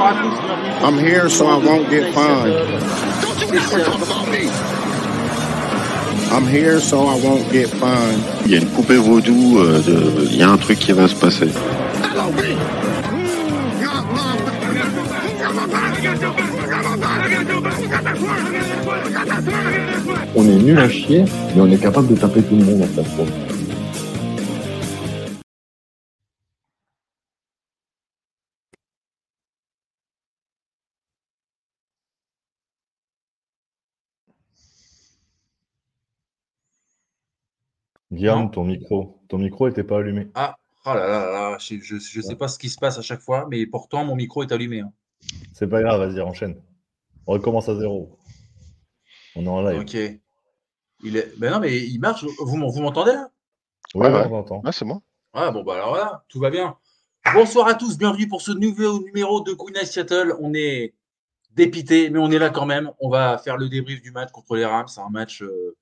I'm here so I won't get fined. I'm here so I won't get fined. Il y a une poupée vaudou, euh, de... il y a un truc qui va se passer. On est nul à chier, mais on est capable de taper tout le monde en fait. Guillaume, Non. ton micro, ton micro était pas allumé. Ah, oh là là là je, je, je sais pas ce qui se passe à chaque fois, mais pourtant mon micro est allumé. hein. C'est pas grave, vas-y, enchaîne. On recommence à zéro. On est en live. Ok. Il est... Ben non, mais il marche. Vous, m'en- vous m'entendez là? Ouais, Ouais, ouais, ouais. on entend. Ah, c'est bon. Ah bon, bah alors voilà, tout va bien. Bonsoir à tous, bienvenue pour ce nouveau numéro de Queen Seattle. On est dépité, mais on est là quand même. On va faire le débrief du match contre les Rams. C'est un match euh,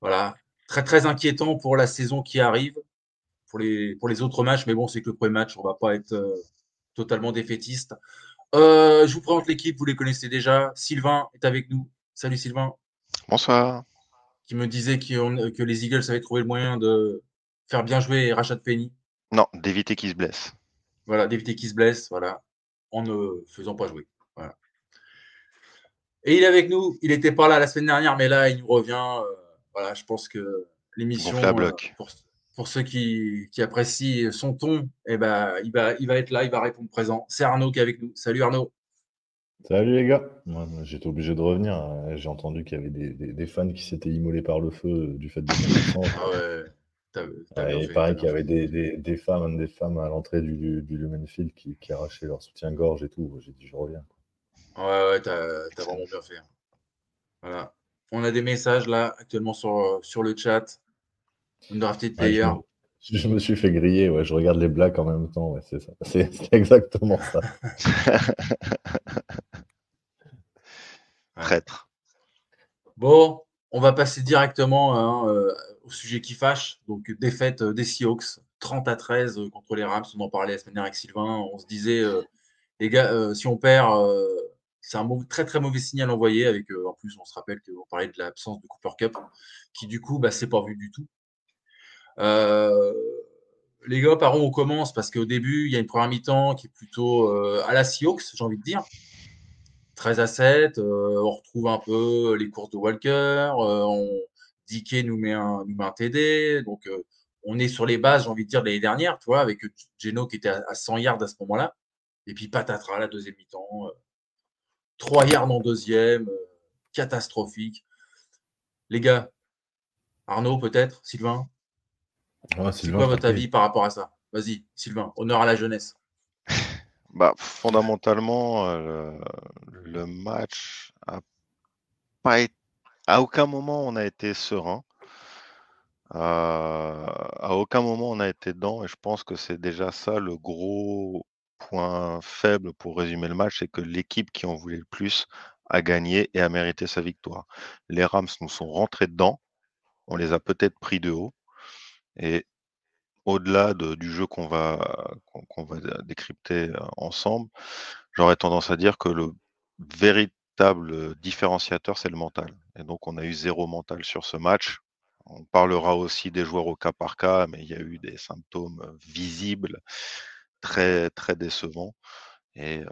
voilà, très très inquiétant pour la saison qui arrive, pour les, pour les autres matchs. Mais bon, c'est que le premier match, on va pas être euh, totalement défaitiste. Euh, je vous présente l'équipe, vous les connaissez déjà. Sylvain est avec nous. Salut Sylvain, Bonsoir. qui me disait que les Eagles avaient trouvé le moyen de faire bien jouer Rashad Penny. Non, d'éviter qu'il se blesse. Voilà, d'éviter qu'il se blesse, voilà, en ne faisant pas jouer. Voilà. Et il est avec nous. Il n'était pas là la semaine dernière, mais là, il nous revient. euh, voilà, je pense que l'émission, euh, pour, pour ceux qui, qui apprécient son ton, eh ben, il, va, il va être là, il va répondre présent. C'est Arnaud qui est avec nous. Salut Arnaud. Salut les gars. Moi, moi, j'étais obligé de revenir. euh, J'ai entendu qu'il y avait des, des- des fans qui s'étaient immolés par le feu euh, du fait de. Ah ouais, fait, t'as qu'il y avait des, des- des femmes, des femmes à l'entrée du, du Lumen Field qui, qui arrachaient leur soutien-gorge et tout. J'ai dit, je reviens. Ouais, ouais, t'as t'as vraiment bien fait. Voilà. On a des messages là actuellement sur, sur le chat. Undrafted Ouais, je, player. me, je me suis fait griller. Ouais, je regarde les blagues en même temps. Ouais, c'est ça. C'est c'est exactement ça. Traître. Bon, on va passer directement hein, euh, au sujet qui fâche. Donc, défaite euh, des Seahawks, 30 à 13 euh, contre les Rams. On en parlait la semaine dernière avec Sylvain. On se disait, euh, les gars, euh, si on perd, euh, c'est un très très mauvais signal envoyé. Avec, euh, en plus, on se rappelle qu'on parlait de l'absence de Cooper Cup, qui du coup, bah, c'est pas vu du tout. Euh, les gars, par où on commence? Parce qu'au début, il y a une première mi-temps qui est plutôt euh, à la Seahawks, j'ai envie de dire. 13 à 7, euh, on retrouve un peu les courses de Walker, on, nous met un, nous met un TD, donc on est sur les bases, j'ai envie de dire, de l'année dernière, tu vois, avec Geno qui était à, à 100 yards à ce moment-là, et puis patatras, la deuxième mi-temps, 3 yards en deuxième, euh, catastrophique. Les gars, Arnaud peut-être, Sylvain, Ouais, c'est Sylvain, quoi votre avis par rapport à ça? Vas-y, Sylvain, honneur à la jeunesse. Bah, fondamentalement, euh, le, le match a pas été. À aucun moment on a été serein. Euh, à aucun moment on a été dedans et je pense que c'est déjà ça le gros point faible pour résumer le match, c'est que l'équipe qui en voulait le plus a gagné et a mérité sa victoire. Les Rams nous sont rentrés dedans, on les a peut-être pris de haut et au-delà de- du jeu qu'on va, qu'on va décrypter ensemble, j'aurais tendance à dire que le véritable différenciateur, c'est le mental. Et donc, on a eu zéro mental sur ce match. On parlera aussi des joueurs au cas par cas, mais il y a eu des symptômes visibles très, très décevants. Et euh,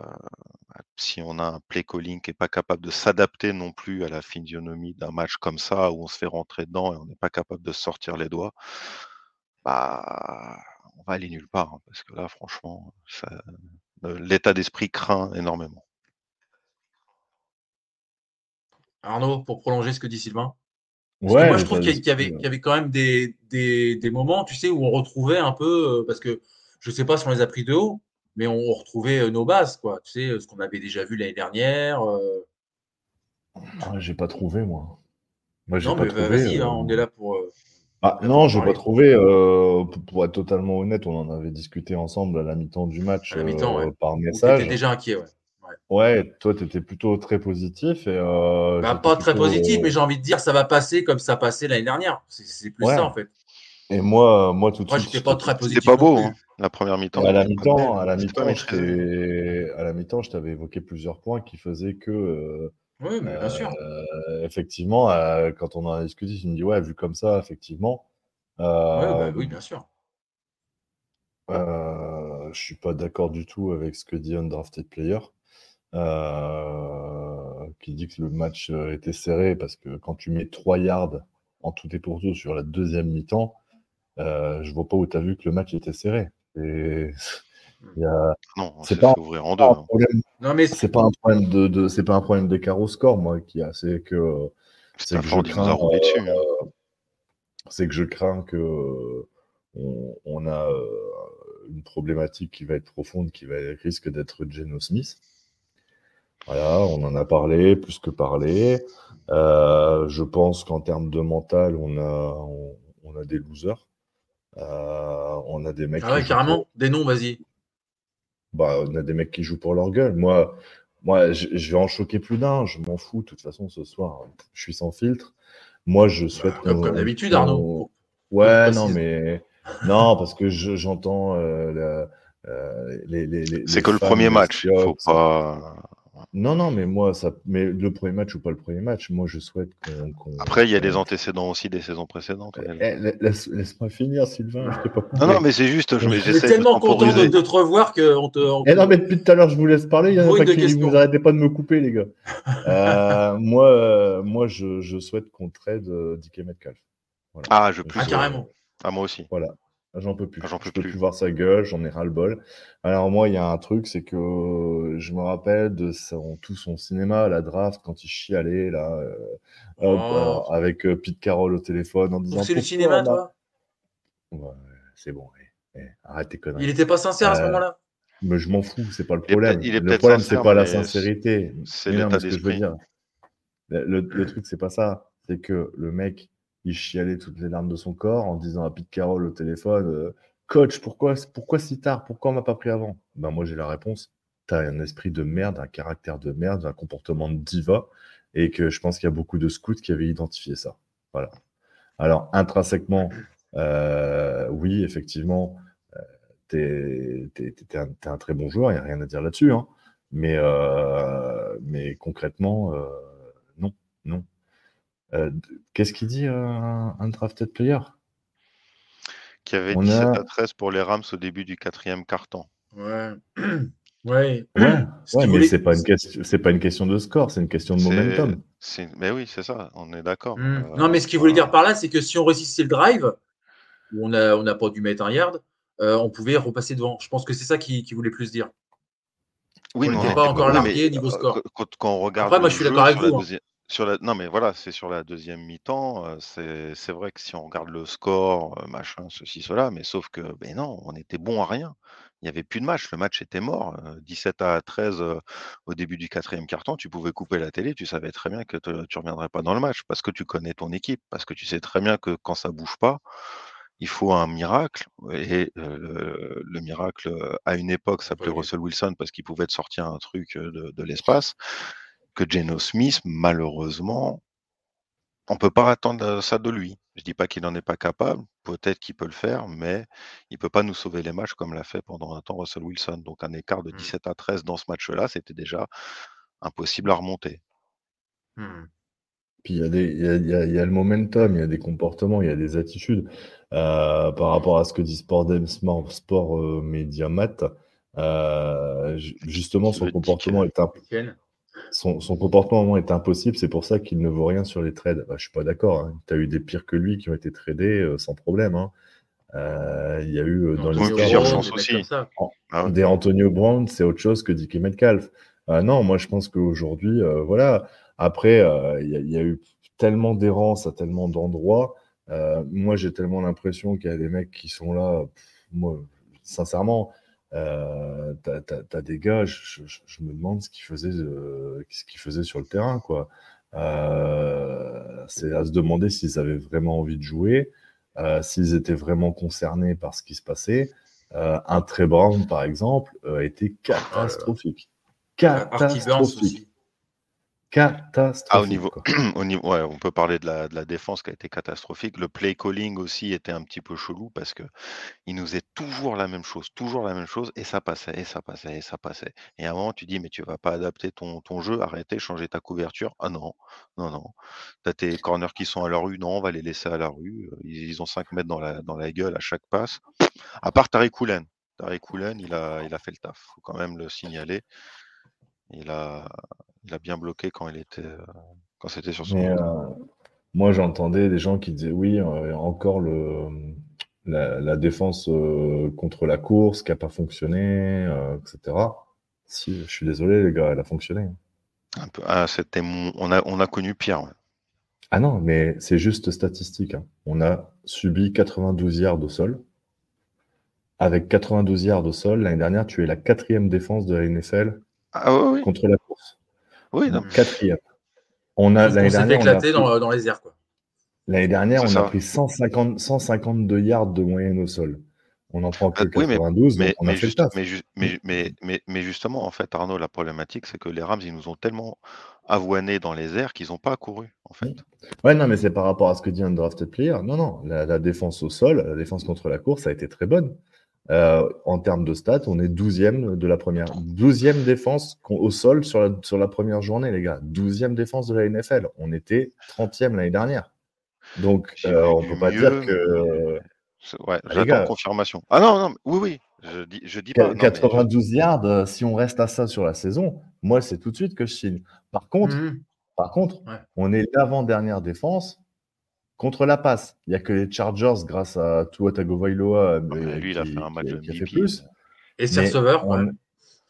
bah, si on a un play calling qui n'est pas capable de s'adapter non plus à la physionomie d'un match comme ça, où on se fait rentrer dedans et on n'est pas capable de sortir les doigts, bah, on va aller nulle part. hein, parce que là, franchement, ça- l'état d'esprit craint énormément. Arnaud, pour prolonger ce que dit Sylvain? Parce que Ouais, moi, je trouve t'as qu'il y, a- qu'il y avait, l'esprit, qu'il y avait quand même des, des, des moments, tu sais, où on retrouvait un peu, parce que je sais pas si on les a pris de haut, mais on, on retrouvait euh, nos bases, quoi. Tu sais, euh, ce qu'on avait déjà vu l'année dernière. euh. Ah, j'ai pas trouvé, moi. Moi, j'ai Non, pas mais trouvé. vas-y, euh, hein, on est là pour. euh, Ah, non, pour j'ai pas trouvé. euh, pour, être totalement honnête, on en avait discuté ensemble à la mi-temps du match À la mi-temps, euh, ouais. par message. déjà inquiet, ouais. Ouais, toi, tu étais plutôt très positif et euh, Bah, pas très plutôt, positif, euh, mais j'ai envie de dire, ça va passer comme ça passait l'année dernière. C'est c'est plus Ouais. ça, en fait. Et moi, moi tout de Moi, suite, j'étais pas très C'était positif. pas non beau, plus. hein, la première mi-temps. à la mi-temps, à la mi-temps, à la mi-temps, je t'avais évoqué plusieurs points qui faisaient que, euh, Oui, mais bien sûr. euh, effectivement, euh, quand on en a discuté, tu me dis ouais, vu comme ça, effectivement. Ouais, bah oui, bien sûr. Euh, je suis pas d'accord du tout avec ce que dit Undrafted Player, euh, qui dit que le match était serré parce que quand tu mets 3 yards en tout et pour tout sur la deuxième mi-temps, euh, je vois pas où tu as vu que le match était serré. C'est pas- fait ouvrir en deux. pas un hein. problème, Non, mais c'est pas un problème de, de- c'est pas un problème score, moi, qui a, c'est que c'est que je crains, roulé euh, hein. c'est que je crains que euh, on, on a euh, une problématique qui va être profonde, qui va risque d'être Geno Smith. Voilà, on en a parlé, plus que parlé. Euh, je pense qu'en termes de mental, on a, on, on a des losers. Euh, on a des mecs Ah ouais, qui jouent carrément. pour- Des noms, vas-y. bah, on a des mecs qui jouent pour leur gueule. Moi, moi je, je vais en choquer plus d'un. Je m'en fous. De toute façon, ce soir, je suis sans filtre. Moi, je souhaite Bah, comme- qu'on- comme d'habitude, Arnaud. Ouais, non, mais non, parce que je- j'entends euh, la- euh, les, les, les- C'est que le premier match. Faut pas. Non, non, mais moi, ça, mais le premier match ou pas le premier match, moi, je souhaite qu'on. Après, il y a des antécédents aussi des saisons précédentes. Eh, la- laisse, laisse-moi finir, Sylvain. Je pas. Non, non, mais c'est juste, je- de tellement content de, te revoir qu'on te. on te- Eh non, mais depuis tout à l'heure, je vous laisse parler. Il y en a pas de qui vous arrêtez pas de me couper, les gars. Euh, moi, euh, moi, je, je souhaite qu'on trade euh, DK Metcalf. Voilà. Ah, je plus. Ah, carrément. Ah, moi aussi. Voilà. J'en peux plus. Ah, j'en peux je peux plus. plus voir sa gueule, j'en ai ras le bol. Alors moi, il y a un truc, c'est que euh, je me rappelle de son, tout son cinéma la draft quand il chialait là, euh, hop, Oh. alors, avec euh, Pete Carroll au téléphone en disant. C'est le cinéma, toi? Ouais, c'est bon. eh, eh, arrête tes conneries. Il était pas sincère à ce Euh, moment-là? Mais je m'en fous, c'est pas le Il est problème. peut-être- il est le problème, c'est pas la sincérité. c'est l'état mais ce que je veux d'esprit. dire. Le, le- le truc, c'est pas ça. C'est que le mec, il chialait toutes les larmes de son corps en disant à Pete Carroll au téléphone euh, Coach, pourquoi, pourquoi si tard? Pourquoi on m'a pas pris avant Ben moi, j'ai la réponse. T'as un esprit de merde, un caractère de merde, un comportement de diva, et que je pense qu'il y a beaucoup de scouts qui avaient identifié ça. Voilà. Alors, intrinsèquement, euh, oui, effectivement, euh, t'es- t'es un, très bon joueur, il n'y a rien à dire là-dessus. hein. Mais, euh, mais concrètement, non, non. Euh, Qu'est-ce qu'il dit, euh, un, un drafted player? Qui avait On 17 a- à 13 pour les Rams au début du quatrième quart-temps. Ouais. Ouais. Ouais, Ce ouais mais c'est pas une question, c'est pas une question de score, c'est une question de momentum. Mais oui, c'est ça, on est d'accord. Hmm. Euh, Non, mais ce qu'il voulait dire par là, c'est que si on réussissait le drive, où on n'a on pas dû mettre un yard, euh, on pouvait repasser devant. Je pense que c'est ça qu'il qu'il voulait plus dire. Oui, On mais n'était était pas encore largué niveau score. Quand, quand on regarde Après, moi, je suis d'accord avec vous, hein. Deuxi- sur la- Non, mais voilà, c'est sur la deuxième mi-temps. euh, C'est c'est vrai que si on regarde le score, euh, machin, ceci, cela, mais sauf que, ben non, on était bon à rien. Il n'y avait plus de match. Le match était mort. euh, 17 à 13 euh, au début du quatrième quart-temps. Tu pouvais couper la télé. Tu savais très bien que te- tu ne reviendrais pas dans le match parce que tu connais ton équipe, parce que tu sais très bien que quand ça bouge pas, il faut un miracle. Et euh, le, le miracle, euh, à une époque, s'appelait Oui. Russell Wilson parce qu'il pouvait te sortir un truc euh, de, de l'espace. Que Geno Smith, malheureusement, on peut pas attendre ça de lui. Je dis pas qu'il n'en est pas capable. Peut-être qu'il peut le faire, mais il peut pas nous sauver les matchs comme l'a fait pendant un temps Russell Wilson. Donc un écart de Mm. 17 à 13 dans ce match-là, c'était déjà impossible à remonter. Hmm. Puis il y, a des- il y, a, il y a- il y a le momentum, il y a des comportements, il y a des attitudes. Euh, par rapport à ce que dit Sport Dem- Sport, Sport euh, Media Mat, euh, ju- justement, son comportement, est Etienne. Son, son comportement est impossible. C'est pour ça qu'il ne vaut rien sur les trades. Bah, je suis pas d'accord. Tu as eu des pires que lui qui ont été tradés euh, sans problème. hein. Euh, Il y a eu euh, dans l'histoire plusieurs chances aussi. Ah des Antonio Brown, c'est autre chose que DK Metcalf. Euh, non, moi je pense qu'aujourd'hui, euh, voilà. Après, euh, il y, a- il y a eu tellement d'errance à tellement d'endroits. Euh, moi, j'ai tellement l'impression qu'il y a des mecs qui sont là. moi, sincèrement, euh, t'as, des gars, je, me demande ce qu'ils faisaient, ce qu'ils faisaient sur le terrain, quoi. c'est à se demander s'ils avaient vraiment envie de jouer, s'ils étaient vraiment concernés par ce qui se passait. un très Brown, par exemple, a été oh catastrophique. Catastrophique. Catastrophique. Ah, au niveau, au niveau ouais, on peut parler de la, de la, défense qui a été catastrophique. Le play calling aussi était un petit peu chelou parce que il nous est toujours la même chose, toujours la même chose, et ça passait, et ça passait, et ça passait. Et à un moment, tu dis, mais tu vas pas adapter ton, ton jeu, arrêter, changer ta couverture. Ah non, non, non. Tu as tes corners qui sont à la rue, non, on va les laisser à la rue. Ils, ont 5 mètres dans la, dans la gueule à chaque passe. À part Tariq Houlen. Tariq Houlen, il a, il a fait le taf. faut quand même le signaler. Il a, il a bien bloqué quand il était euh, quand c'était sur son. Euh, moi, j'entendais des gens qui disaient oui, euh, encore le, la, défense contre la course qui n'a pas fonctionné, etc. Si, je suis désolé, les gars, elle a fonctionné. Un peu. Ah, c'était on, a, on a connu pire. Ah non, mais c'est juste statistique. Hein. On a subi 92 yards au sol. Avec 92 yards au sol, l'année dernière, tu es la quatrième défense de la NFL ah contre la Oui, Quatrième. On a l'année dernière. éclaté dans, dans, les airs, quoi. L'année dernière, on a pris 150, 152 yards de moyenne au sol. On en prend que 92, mais, on a fait mais, mais, justement, en fait, Arnaud, la problématique, c'est que les Rams, ils nous ont tellement avoinés dans les airs qu'ils n'ont pas couru, en fait. Ouais, non, mais c'est par rapport à ce que dit un drafted player. Non, non, la, la, défense au sol, la défense contre la course a été très bonne. Euh, en termes de stats, on est 12e de la première. 12e défense au sol sur la, sur la première journée, les gars. 12e défense de la NFL. On était 30e l'année dernière. Donc, euh, on ne peut pas dire que. Ouais, ah, j'attends confirmation. Ah non, non, oui, oui. Je dis, je dis pas. 92 yards, euh, si on reste à ça sur la saison, moi, c'est tout de suite que je signe. Par contre, mmh. par contre on est l'avant-dernière défense Contre la passe, il n'y a que les Chargers, grâce à Tua Tagovailoa, ah, mais lui, il a fait un match de fait plus. Et ses receveurs,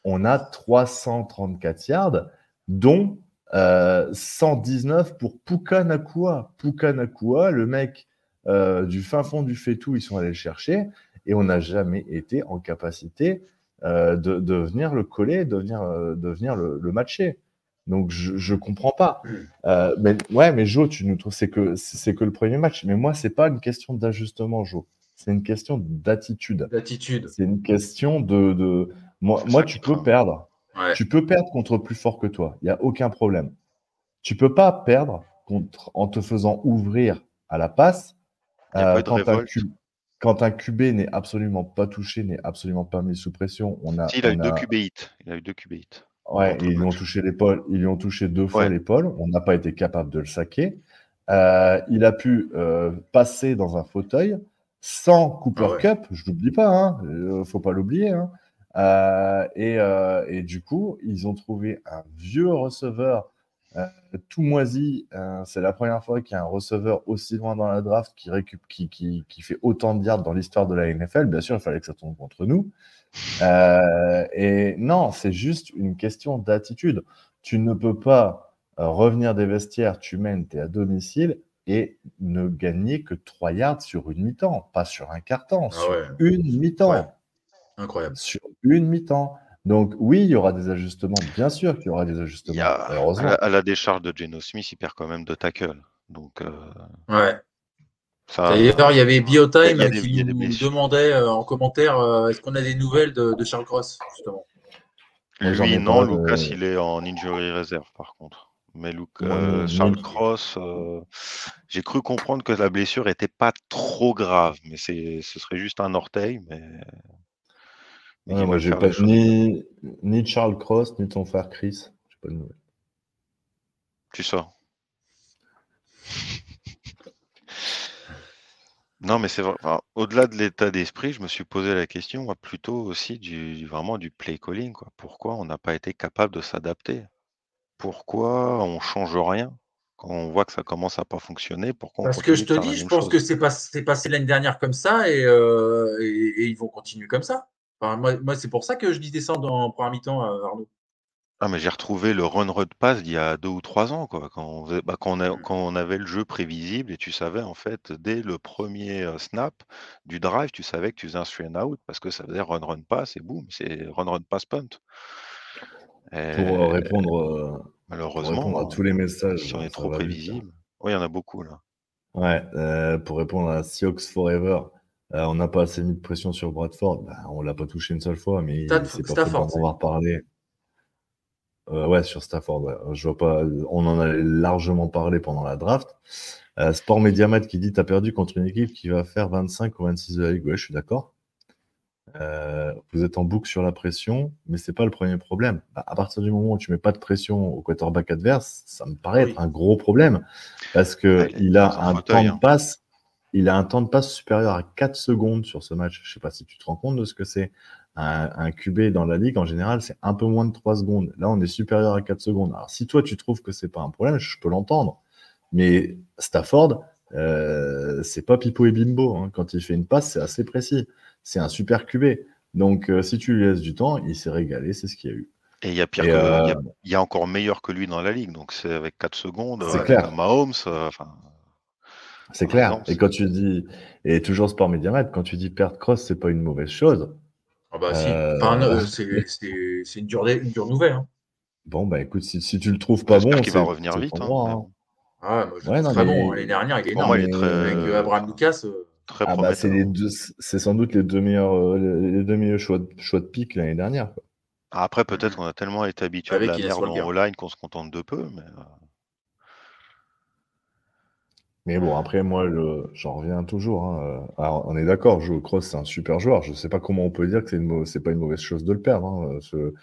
on, a 334 yards, dont 119 euh, pour Puka Nakua. Puka Nakua, le mec euh, du fin fond du Fétou, ils sont allés le chercher et on n'a jamais été en capacité euh, de, venir le coller, de venir, de venir le, le matcher. Donc je ne comprends pas. Mm. Euh, mais ouais, mais Jo, tu nous trouves c'est que c'est que le premier match. Mais moi, c'est pas une question d'ajustement, Jo. C'est une question d'attitude. D'attitude. C'est une question de, de... moi, moi tu peux perdre. Tu peux perdre contre plus fort que toi. Il n'y a aucun problème. Tu peux pas perdre contre en te faisant ouvrir à la passe euh, quand, un quand, un QB n'est absolument pas touché, n'est absolument pas mis sous pression. On a, il, a eu deux QB hits. il a eu deux QB hits. Ouais, ils lui ont touché l'épaule. Ils lui ont touché deux fois l'épaule. On n'a pas été capable de le saquer. Euh, il a pu euh, passer dans un fauteuil sans Cooper ah Cup. Je l'oublie pas. Hein. Euh, faut pas l'oublier. Hein. Et, et, du coup, ils ont trouvé un vieux receveur tout moisi. C'est la première fois qu'il y a un receveur aussi loin dans la draft qui, récup qui, qui, qui fait autant de yards dans l'histoire de la NFL. Bien sûr, il fallait que ça tombe contre nous. Euh, et non, c'est juste une question d'attitude. Tu ne peux pas euh, revenir des vestiaires, tu mènes, tu es à domicile et ne gagner que 3 yards sur une mi-temps, pas sur un quart-temps, ah sur une mi-temps. Incroyable. Sur une mi-temps. Donc oui, il y aura des ajustements, bien sûr qu'il y aura des ajustements. à, la, décharge de Geno Smith, il perd quand même de tackle. Donc, euh, ouais. D'ailleurs, il y avait Biotime qui nous demandait euh, en commentaire euh, est-ce qu'on a des nouvelles de, Charles Cross, justement? Lui, non, Lucas, il est en injury reserve, par contre. Mais euh, Charles Cross, j'ai cru comprendre que la blessure n'était pas trop grave, mais ce serait juste un orteil. Mais, moi, j'ai pas ni, ni Charles Cross, ni ton frère Chris. Pas de nouvelles. Tu sors. Non, mais c'est vrai. au-delà de l'état d'esprit, je me suis posé la question, moi, plutôt aussi du vraiment du play calling, quoi. Pourquoi on n'a pas été capable de s'adapter? Pourquoi on change rien? Quand on voit que ça commence à pas fonctionner, pourquoi Parce que je te dis, je pense que c'est passé l'année dernière comme ça euh, et, ils vont continuer comme ça. moi, c'est pour ça que je dis descendre en première mi-temps, Arnaud. Ah, mais j'ai retrouvé le run run pass d'il y a deux ou trois ans, quoi. Quand on, faisait- bah, quand on, a- Mm. quand on avait le jeu prévisible et tu savais, en fait, dès le premier euh, snap du drive, tu savais que tu faisais un three and out parce que ça faisait run run pass et boum, c'est run run pass punt. Pour Et répondre, euh, pour malheureusement, répondre à tous les messages, si on est ça trop va vite, là. prévisible, oui, il y en a beaucoup là. Ouais, euh, pour répondre à Seahawks Forever, euh, on n'a pas assez mis de pression sur Bradford. Bah, on l'a pas touché une seule fois, mais Staff- c'est pas faute Stafford, d'en c'est- avoir parlé. Euh, ouais, sur Stafford. ouais. Je vois pas. On en a largement parlé pendant la draft. Euh, Sport Mediamat qui dit T'as perdu contre une équipe qui va faire 25 ou 26 de la ligue. Ouais, je suis d'accord. Euh, vous êtes en boucle sur la pression, mais c'est pas le premier problème. Bah, à partir du moment où tu mets pas de pression au quarterback adverse, ça me paraît Oui. être un gros problème parce que Ouais, il a un un fauteuil, temps hein. de passe, il a un temps de passe supérieur à 4 secondes sur ce match. Je sais pas si tu te rends compte de ce que c'est. Un, un QB dans la ligue, en général, c'est un peu moins de 3 secondes. Là, on est supérieur à 4 secondes. Alors, si toi, tu trouves que c'est pas un problème, je peux l'entendre. Mais Stafford, euh, c'est pas Pipo et Bimbo. hein. Quand il fait une passe, c'est assez précis. C'est un super QB. Donc, euh, si tu lui laisses du temps, il s'est régalé, c'est ce qu'il y a eu. Et il y a pire que, il y euh, a, y a encore meilleur que lui dans la ligue. Donc c'est avec 4 secondes, C'est avec clair. Mahomes. euh, enfin, C'est clair. exemple, Et quand tu dis, et toujours Sport Mediamètre, quand tu dis perdre cross, c'est pas une mauvaise chose. Ah bah si. Euh, Enfin, euh, c'est c'est- c'est une dure, une dure nouvelle. hein. Bon, bah écoute, si, si tu le trouves pas bon, qu'il va revenir vite. hein, droit, hein. Ah, moi, je Ouais, non, très mais- bon. L'année dernière, il est énorme. moi, il est très, Avec euh, Abraham Lucas. euh, très Ah bah c'est prometteur. les deux, c'est sans doute les deux meilleurs, euh, les les deux meilleurs choix de, choix de pick l'année dernière. quoi. Après, peut-être qu'on a tellement été habitué Avec de la merde en O-line qu'on se contente de peu. Mais euh, Mais bon, après moi, je- j'en reviens toujours. hein. Alors, on est d'accord, Joe Cross, c'est un super joueur. Je sais pas comment on peut dire que mau- c'est pas une mauvaise chose de le perdre. hein. Ce-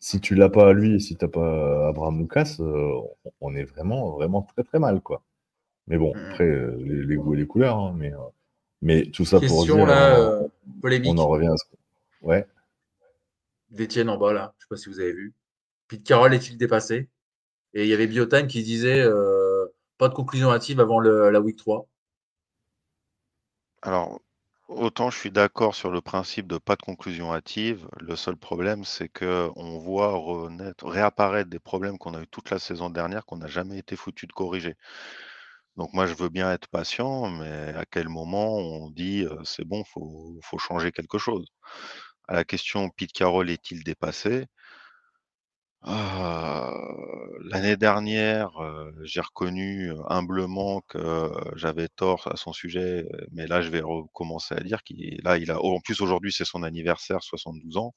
Si tu l'as pas à lui et si t'as pas Abraham Lucas, euh, on- est vraiment, vraiment très très mal, quoi. Mais bon, après euh, les, les goûts et les couleurs. hein, mais, euh, mais tout ça pour dire, là, on, euh, polémique on en revient à ce. Ouais. d'Étienne en bas là. Je sais pas si vous avez vu. Pete Carroll est-il dépassé? Et il y avait Biotime qui disait euh, pas de conclusion hâtive avant la week 3. alors, autant je suis d'accord sur le principe de pas de conclusion hâtive. Le seul problème, c'est que on voit renaître, réapparaître des problèmes qu'on a eu toute la saison dernière qu'on n'a jamais été foutu de corriger. Donc moi, je veux bien être patient, mais à quel moment on dit c'est bon, faut, faut changer quelque chose? À la question Pete Carroll est-il dépassé? Ah, L'année dernière, euh, j'ai reconnu euh, humblement que euh, j'avais tort à son sujet, euh, mais là, je vais recommencer à dire qu'il là, il a en plus aujourd'hui, c'est son anniversaire, 72 ans.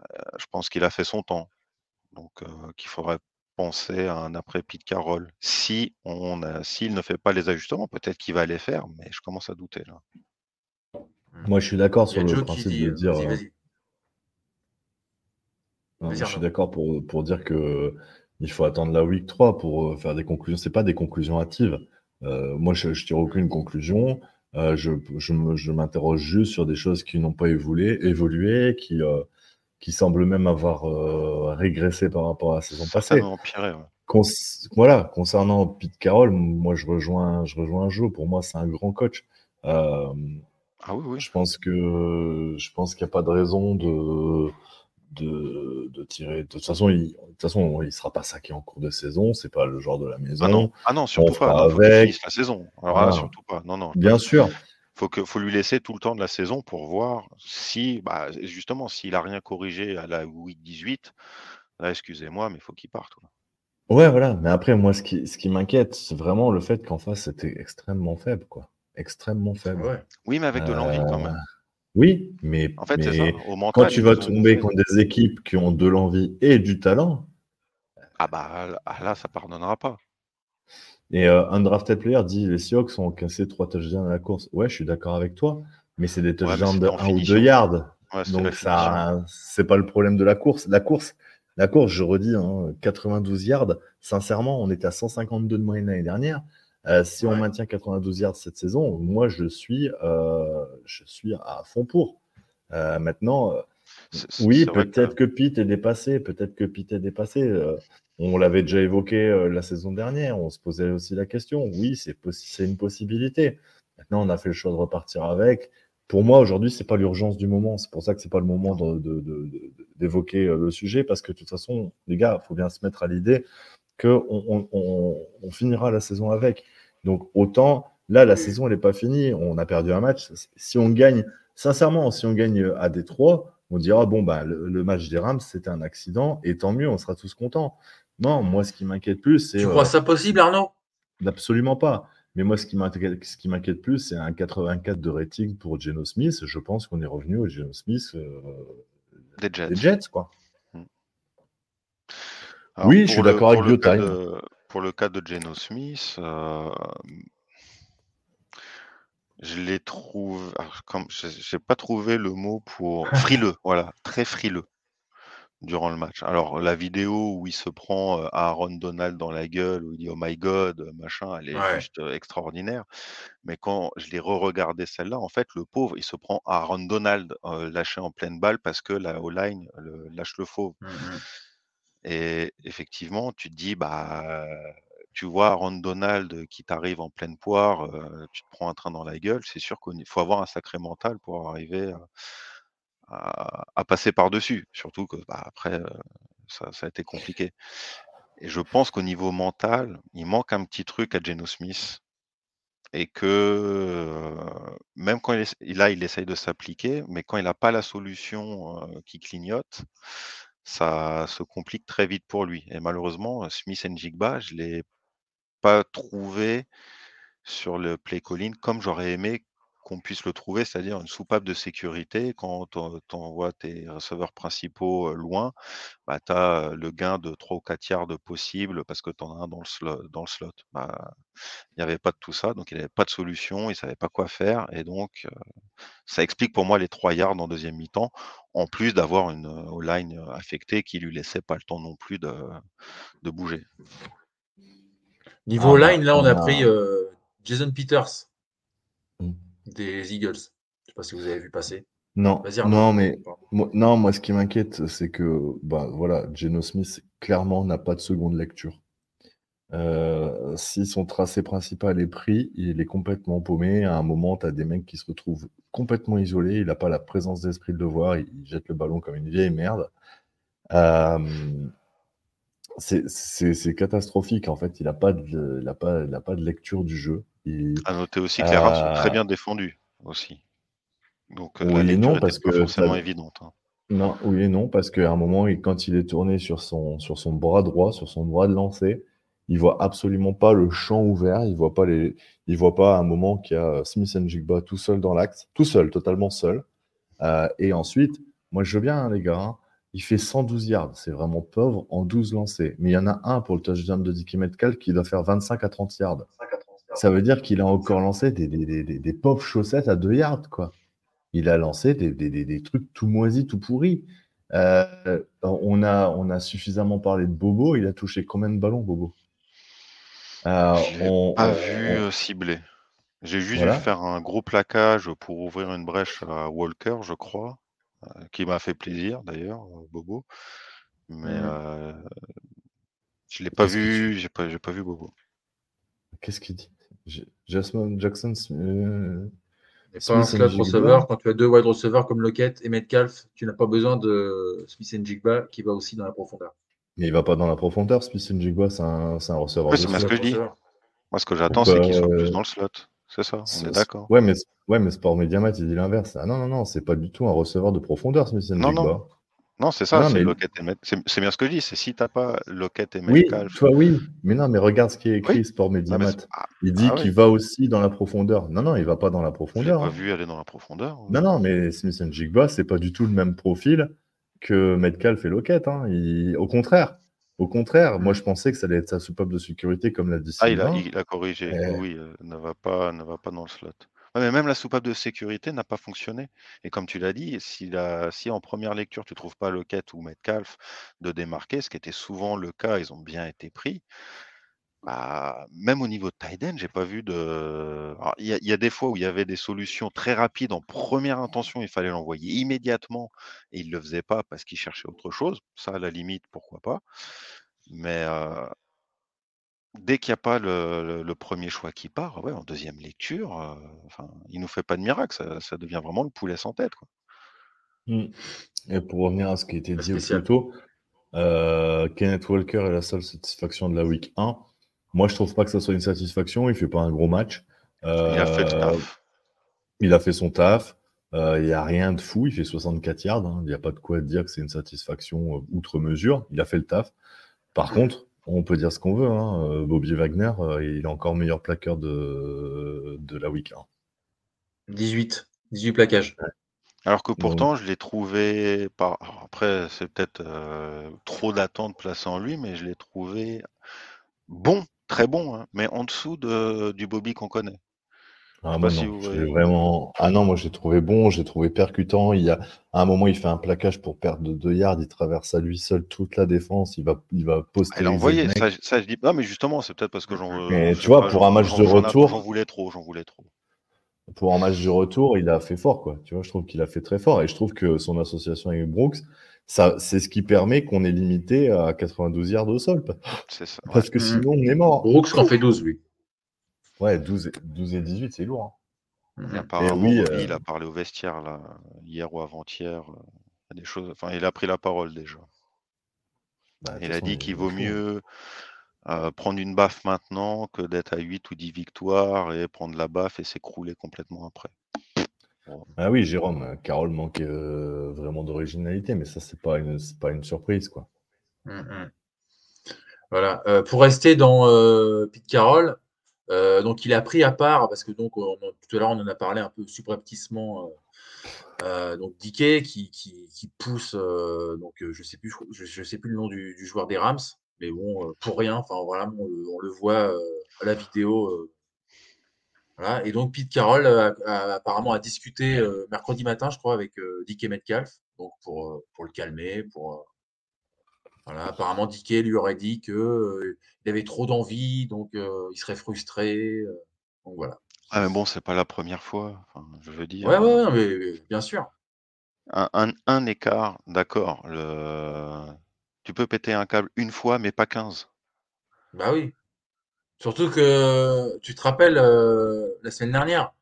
Euh, je pense qu'il a fait son temps. Donc, euh, qu'il faudrait penser à un après Pete Carroll. Si on a, s'il ne fait pas les ajustements, peut-être qu'il va les faire, mais je commence à douter là. Moi, je suis d'accord sur le principe dit de euh, dire. vas-y, euh, vas-y. Non, je suis d'accord pour, pour dire que il faut attendre la week 3 pour euh, faire des conclusions. C'est pas des conclusions hâtives. Euh, moi, je, je tire aucune conclusion. Euh, je je m'interroge juste sur des choses qui n'ont pas évolué, évolué, qui, euh, qui semblent même avoir régressé par rapport à la saison passée. Empiré. ouais. Voilà, concernant Pete Carroll, moi, je rejoins, je rejoins Joe. Pour moi, c'est un grand coach. Ah oui, oui. je pense que je pense qu'il n'y a pas de raison de, de, de tirer. De toute façon, il, de toute façon, il sera pas saqué en cours de saison. C'est pas le genre de la maison. Ah non, ah non, surtout pas. Non, avec. la saison. Alors là, Voilà. surtout pas. Non, non. Bien sûr. Faut que, faut lui laisser tout le temps de la saison pour voir si, bah, justement, s'il a rien corrigé à la week 18. Là, excusez-moi, mais il faut qu'il parte. quoi. Ouais, voilà. Mais après, moi, ce qui, ce qui m'inquiète, c'est vraiment le fait qu'en face, c'était extrêmement faible, quoi. Extrêmement faible. Ouais. Oui, mais avec de l'envie quand Euh, même. Oui, mais, En fait, c'est ça. mais Au mental, quand tu vas tomber contre des équipes qui ont de l'envie et du talent, Ah bah là, là, ça pardonnera pas. Et euh, Undrafted Player dit les Seahawks ont cassé trois touchdowns à la course. Ouais, je suis d'accord avec toi, mais c'est des touchdowns de en 1 ou 2 finition. yards. Ouais, Donc ça, c'est pas le problème de la course. La course, la course, je redis, hein, 92 yards. Sincèrement, on était à 152 de moyenne l'année dernière. Euh, si on Ouais. maintient 92 yards cette saison, moi je suis, euh, je suis à fond pour. Euh, maintenant, oui, vrai que- peut-être que Pete est dépassé, peut-être que Pete est dépassé. on l'avait déjà évoqué la saison dernière, on se posait aussi la question. Oui, c'est possi- une possibilité. Maintenant, on a fait le choix de repartir avec. pour moi, aujourd'hui, c'est pas l'urgence du moment. C'est pour ça que c'est pas le moment d'évoquer le sujet, parce que de toute façon, les gars, il faut bien se mettre à l'idée qu'on on, on- on finira la saison avec. Donc, autant, là, la saison, elle n'est pas finie. On a perdu un match. Si on gagne, sincèrement, si on gagne à Détroit, on dira, bon, bah, le, le match des Rams, c'était un accident, et tant mieux, on sera tous contents. Non, moi, ce qui m'inquiète plus, c'est. Tu euh, crois ça possible, Arnaud? Absolument pas. Mais moi, ce qui m'inquiète, ce qui m'inquiète plus, c'est un 84 de rating pour Geno Smith. Je pense qu'on est revenu au Geno Smith euh, Des Jets. des Jets, quoi. Alors, Oui, je suis d'accord avec Biotime. de- Pour le cas de Geno Smith, euh, je l'ai trouvé. Je n'ai pas trouvé le mot pour. Frileux, voilà, très frileux durant le match. Alors, la vidéo où il se prend euh, Aaron Donald dans la gueule, où il dit Oh my god, machin, elle est Ouais. juste euh, extraordinaire. Mais quand je l'ai re-regardé celle-là, en fait, le pauvre, il se prend Aaron Donald euh, lâché en pleine balle parce que la O-line lâche le fauve. Mhm. Et effectivement, tu te dis, bah, tu vois Aaron Donald qui t'arrive en pleine poire, tu te prends un train dans la gueule, c'est sûr qu'il faut avoir un sacré mental pour arriver à, passer par-dessus. Surtout que bah, après, ça, a été compliqué. Et je pense qu'au niveau mental, il manque un petit truc à Geno Smith. Et que même quand il là, il essaye de s'appliquer, mais quand il n'a pas la solution qui clignote, ça se complique très vite pour lui. Et malheureusement, Smith Jigba, je ne l'ai pas trouvé sur le play calling comme j'aurais aimé qu'on puisse le trouver, c'est-à-dire une soupape de sécurité. Quand tu envoies tes receveurs principaux loin, bah, tu as le gain de 3 ou 4 yards possible parce que tu en as un dans le slot. Dans le slot. Bah, il n'y avait pas de tout ça, donc il n'avait pas de solution, il ne savait pas quoi faire. Et donc, euh, ça explique pour moi les 3 yards en deuxième mi-temps, en plus d'avoir une line affectée qui lui laissait pas le temps non plus de, de bouger. Niveau Ah, bah, line, là, on on a a- pris euh, Jason Peters Mm. Des Eagles. Je sais pas si vous avez vu passer. Non, non, mais moi, non, moi, ce qui m'inquiète, c'est que, bah, voilà, Geno Smith, clairement, n'a pas de seconde lecture. Euh, si son tracé principal est pris, il est complètement paumé. À un moment, tu as des mecs qui se retrouvent complètement isolés. Il n'a pas la présence d'esprit de le voir. Il, il jette le ballon comme une vieille merde. Euh, c'est catastrophique. En fait, il n'a pas, de- il a pas, il a pas de lecture du jeu. Il, À noter aussi que les Rams sont très Euh, bien défendus aussi. Donc euh, Oui la non, parce pas que forcément évidente. hein. Non, oui et non, parce qu'à un moment, quand il est tourné sur son, sur son bras droit, sur son bras de lancer, il voit absolument pas le champ ouvert, il voit pas les, il voit pas à un moment qu'il y a Smith Jigba tout seul dans l'axe, tout seul, totalement seul. Euh, et ensuite, moi je veux bien, hein, les gars, hein, il fait 112 yards, c'est vraiment pauvre en 12 lancés. Mais il y en a un pour le touchdown de Dicky Metcalf qui doit faire 25 à 30 yards. Ça veut dire qu'il a encore lancé des, des, des, des- des pauvres chaussettes à 2 yards, quoi. Il a lancé des, des, des, des trucs tout moisis, tout pourris. Euh, on, a, on a suffisamment parlé de Bobo. Il a touché combien de ballons, Bobo? Euh, on- pas on- vu on- euh, cibler. J'ai juste Voilà. faire un gros plaquage pour ouvrir une brèche à Walker, je crois, euh, qui m'a fait plaisir d'ailleurs, Bobo. Mais euh, je l'ai pas vu, j'ai pas, pas vu Bobo. Qu'est-ce qu'il dit? Jasmine Jackson euh, Et pas un Smith slot receiver. Quand tu as deux wide receivers comme Lockett et Metcalf, tu n'as pas besoin de Smith Jigba qui va aussi dans la profondeur. Mais il va pas dans la profondeur. Smith Jigba, c'est un, c'est un receveur c'est ce slot. que je dis. Receveur. Moi, ce que j'attends, c'est qu'il soit euh, plus dans le slot. C'est ça, on est d'accord. Ouais, mais, ouais, mais Sport Mediamat, il dit l'inverse. Ah non, non, non, c'est pas du tout un receveur de profondeur, Smith Non, Jigba. non. Non, c'est ça, c'est mais- C'est bien ce que je dis, c'est si t'as pas Lockett et Oui, Metcalf. toi, oui. Mais non, mais regarde ce qui est écrit, Oui. Sport Mediamat. c'est- ah, Il dit ah qu'il va aussi dans la profondeur. Non, non, il va pas dans la profondeur. pas hein. vu aller dans la profondeur. Non, non, mais Smith Jigba, c'est pas du tout le même profil que Metcalf et Lockett. hein. Il- Au contraire. Au contraire, moi je pensais que ça allait être sa soupape de sécurité comme l'a dit Ah, il a, il a corrigé. Oui, oui, euh, ne va pas, ne va pas dans le slot. Mais même la soupape de sécurité n'a pas fonctionné. Et comme tu l'as dit, si, en première lecture tu trouves pas Lockett ou Metcalf de démarquer, ce qui était souvent le cas, ils ont bien été pris. Bah, même au niveau de tight end, j'ai pas vu de. Il y a des fois où il y avait des solutions très rapides en première intention, il fallait l'envoyer immédiatement et il le faisait pas parce qu'il cherchait autre chose. Ça, à la limite, pourquoi pas. Mais euh, dès qu'il n'y a pas le, le- le premier choix qui part, ouais, en deuxième lecture, euh, enfin, il nous fait pas de miracle, ça, ça devient vraiment le poulet sans tête. Quoi. Mm. Et pour revenir à ce qui a été Pas dit plus tôt, euh, Kenneth Walker est la seule satisfaction de la week 1. Moi, je trouve pas que ça soit une satisfaction. Il fait pas un gros match. Il a fait le Euh, taf. il a fait son taf. Euh, Il n'y a rien de fou. Il fait 64 yards. hein. Il n'y a pas de quoi dire que c'est une satisfaction outre mesure. Il a fait le taf. Par contre, on peut dire ce qu'on veut. hein. Euh, Bobby Wagner, euh, il est encore meilleur plaqueur de, de la week 1. 18. 18 plaquages. Alors que Donc- pourtant, je l'ai trouvé par. alors après, c'est peut-être euh, trop d'attente placée en lui, mais je l'ai trouvé bon, très bon, hein, mais en dessous de, du Bobby qu'on connaît. Ah, moi, si vous voyez. vraiment... ah non, moi j'ai trouvé bon, j'ai trouvé percutant. Il y a... À un moment, il fait un plaquage pour perdre de 2 yards, il traverse à lui seul toute la défense, il va, il va Elle a postériser envoyé, ça, je- ça, je dis. Non, mais justement, c'est peut-être parce que j'en. Mais je tu vois, pas, pour un match de retour- J'en voulais trop, j'en voulais trop. Pour un match de retour, il a fait fort, quoi. Tu vois, je trouve qu'il a fait très fort. Et je trouve que son association avec Brooks, ça, c'est ce qui permet qu'on est limité à 92 yards au sol. C'est ça. ouais. Parce que Mhm. sinon, on est mort. Brooks en fait 12, lui. Ouais, 12 et, 12 et 18, c'est lourd. hein. Et apparemment, oui, Bobby, euh, il a parlé au vestiaire là, hier ou avant-hier. euh, il y a des choses. Enfin, il a pris la parole déjà. Bah, Il a dit qu'il vaut faut. mieux euh, prendre une baffe maintenant que d'être à 8 ou 10 victoires et prendre la baffe et s'écrouler complètement après. Ah oui, Jérôme, Carole manquait euh, vraiment d'originalité, mais ça, c'est pas une, pas une surprise, quoi. Mhm. Voilà. Euh, pour rester dans euh, Pete Carroll, euh, donc il a pris à part, parce que donc on- tout à l'heure on en a parlé un peu subrepticement, euh, euh, donc qui, pousse, euh, donc je sais plus, je, sais plus le nom du, joueur des Rams, mais bon, pour rien, enfin voilà, on le, voit à la vidéo. voilà. Et donc Pete Carroll a- apparemment a discuté mercredi matin, je crois, avec Dickey Metcalf, donc pour, pour le calmer, pour voilà, apparemment, Dickey lui aurait dit que euh, avait trop d'envie, donc euh, il serait frustré. euh, donc voilà. Ah, mais bon, c'est pas la première fois. Enfin, je veux dire, Ouais, ouais, ouais, mais, mais bien sûr. un, un- un écart, d'accord. Le... Tu peux péter un câble une fois, mais pas 15. Bah oui. Surtout que tu te rappelles euh, la semaine dernière,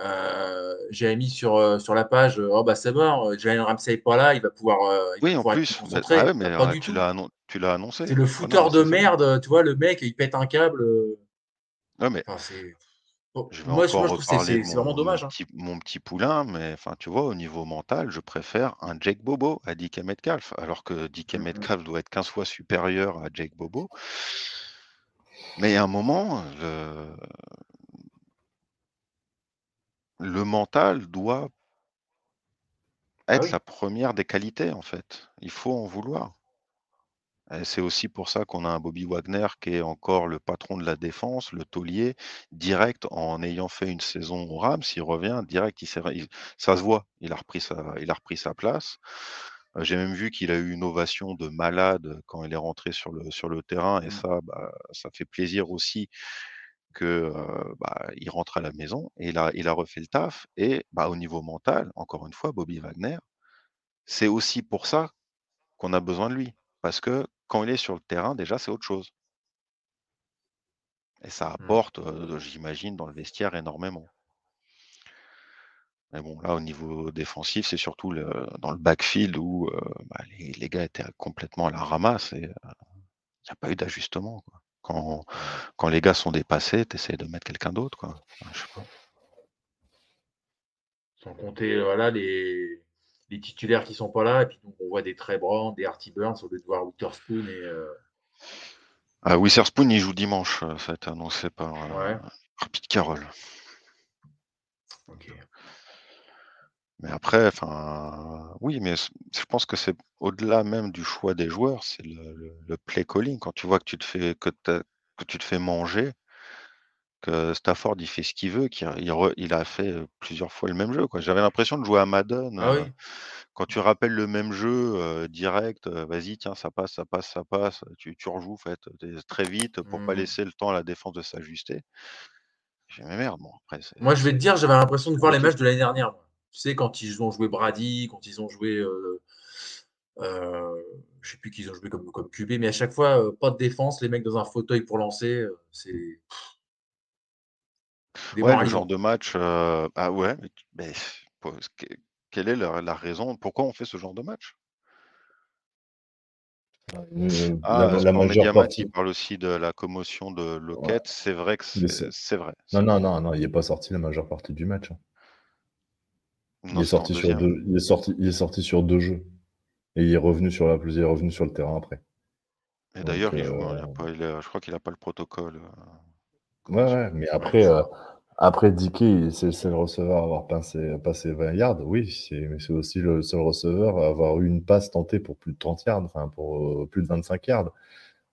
euh, j'avais mis sur, euh, sur la page, euh, oh bah c'est bon, euh, Jalen Ramsey pas là, il va pouvoir, va Oui, en pouvoir plus. concentré. ah ouais, mais Pas du tu l'as annon- annoncé. C'est le Ah non, fouteur mais de merde, tu vois, le mec, il pète un câble. Ouais, mais Enfin, c'est. Bon, je vais moi, je- moi, encore je trouve que c'est- vraiment mon dommage. hein. petit, mon petit poulain, mais enfin, tu vois, au niveau mental, je préfère un Jake Bobo à DK Metcalf, alors que DK Mhm. Metcalf doit être 15 fois supérieur à Jake Bobo. Mais il y a un moment, le, le mental doit Ah être oui. la première des qualités, en fait. Il faut en vouloir. C'est aussi pour ça qu'on a un Bobby Wagner qui est encore le patron de la défense, le taulier, direct en ayant fait une saison au Rams, il revient direct, il ça se voit, il a repris sa, il a repris sa place. Euh, J'ai même vu qu'il a eu une ovation de malade quand il est rentré sur le, sur le terrain, et Mm. ça, bah, ça fait plaisir aussi que euh, bah, il rentre à la maison et il a, il a refait le taf. Et bah, au niveau mental, encore une fois, Bobby Wagner, c'est aussi pour ça qu'on a besoin de lui. Parce que quand il est sur le terrain, déjà, c'est autre chose. Et ça Mm. apporte, euh, j'imagine, dans le vestiaire énormément. Mais bon, là, au niveau défensif, c'est surtout le, dans le backfield où euh, bah, les, les gars étaient complètement à la ramasse et il n'y a pas eu d'ajustement. quoi. Quand, quand les gars sont dépassés, tu essaies de mettre quelqu'un d'autre. quoi. Enfin, je sais pas. Sans compter euh, voilà, les, les titulaires qui sont pas là. Et puis donc, on voit des Trey Brown, des Artie Burns au lieu de voir Witherspoon. Et, euh, Ah, Witherspoon, il joue dimanche. Ça a été annoncé par, ouais, par Pete Carroll. ok. Mais après, enfin, oui, mais je pense que c'est au-delà même du choix des joueurs, c'est le, le- le play calling. Quand tu vois que tu te fais que, tu te fais manger, que Stafford il fait ce qu'il veut, qu'il il, re- il a fait plusieurs fois le même jeu. J'avais l'impression de jouer à Madden. Ah oui. quand tu rappelles le même jeu euh, direct, euh, vas-y, tiens, ça passe, ça passe, ça passe, tu, tu rejoues fait, très vite pour pas Mhm. laisser le temps à la défense de s'ajuster. J'ai merde, bon, après, Moi, je vais te dire, j'avais l'impression de voir les matchs de l'année dernière. Tu sais, quand ils ont joué Brady, quand ils ont joué euh, Euh, je sais plus qu'ils ont joué comme, comme QB, mais à chaque fois, euh, pas de défense, les mecs dans un fauteuil pour lancer, euh, c'est. Ouais, le genre de match. euh, Ah ouais, mais, tu- mais pour- que- quelle est la, la raison Pourquoi on fait ce genre de match? Euh, Ah, la, la majeure partie. il parle aussi de la commotion de Lockett. C'est vrai que c'est vrai. Non, non, non, non, il n'est pas sorti la majeure partie du match. Il est sorti sur deux, il est sorti, il est sorti sur deux jeux. Et il est revenu sur la il est revenu sur le terrain après. Et d'ailleurs, il joue. il a euh, pas- il a- je crois qu'il n'a pas le protocole. euh, Ouais, ouais, mais après, euh, après Dickey, c'est le seul receveur à avoir passé, passé 20 yards. Oui, mais c'est aussi le seul receveur à avoir eu une passe tentée pour plus de 30 yards, enfin pour euh, plus de 25 yards.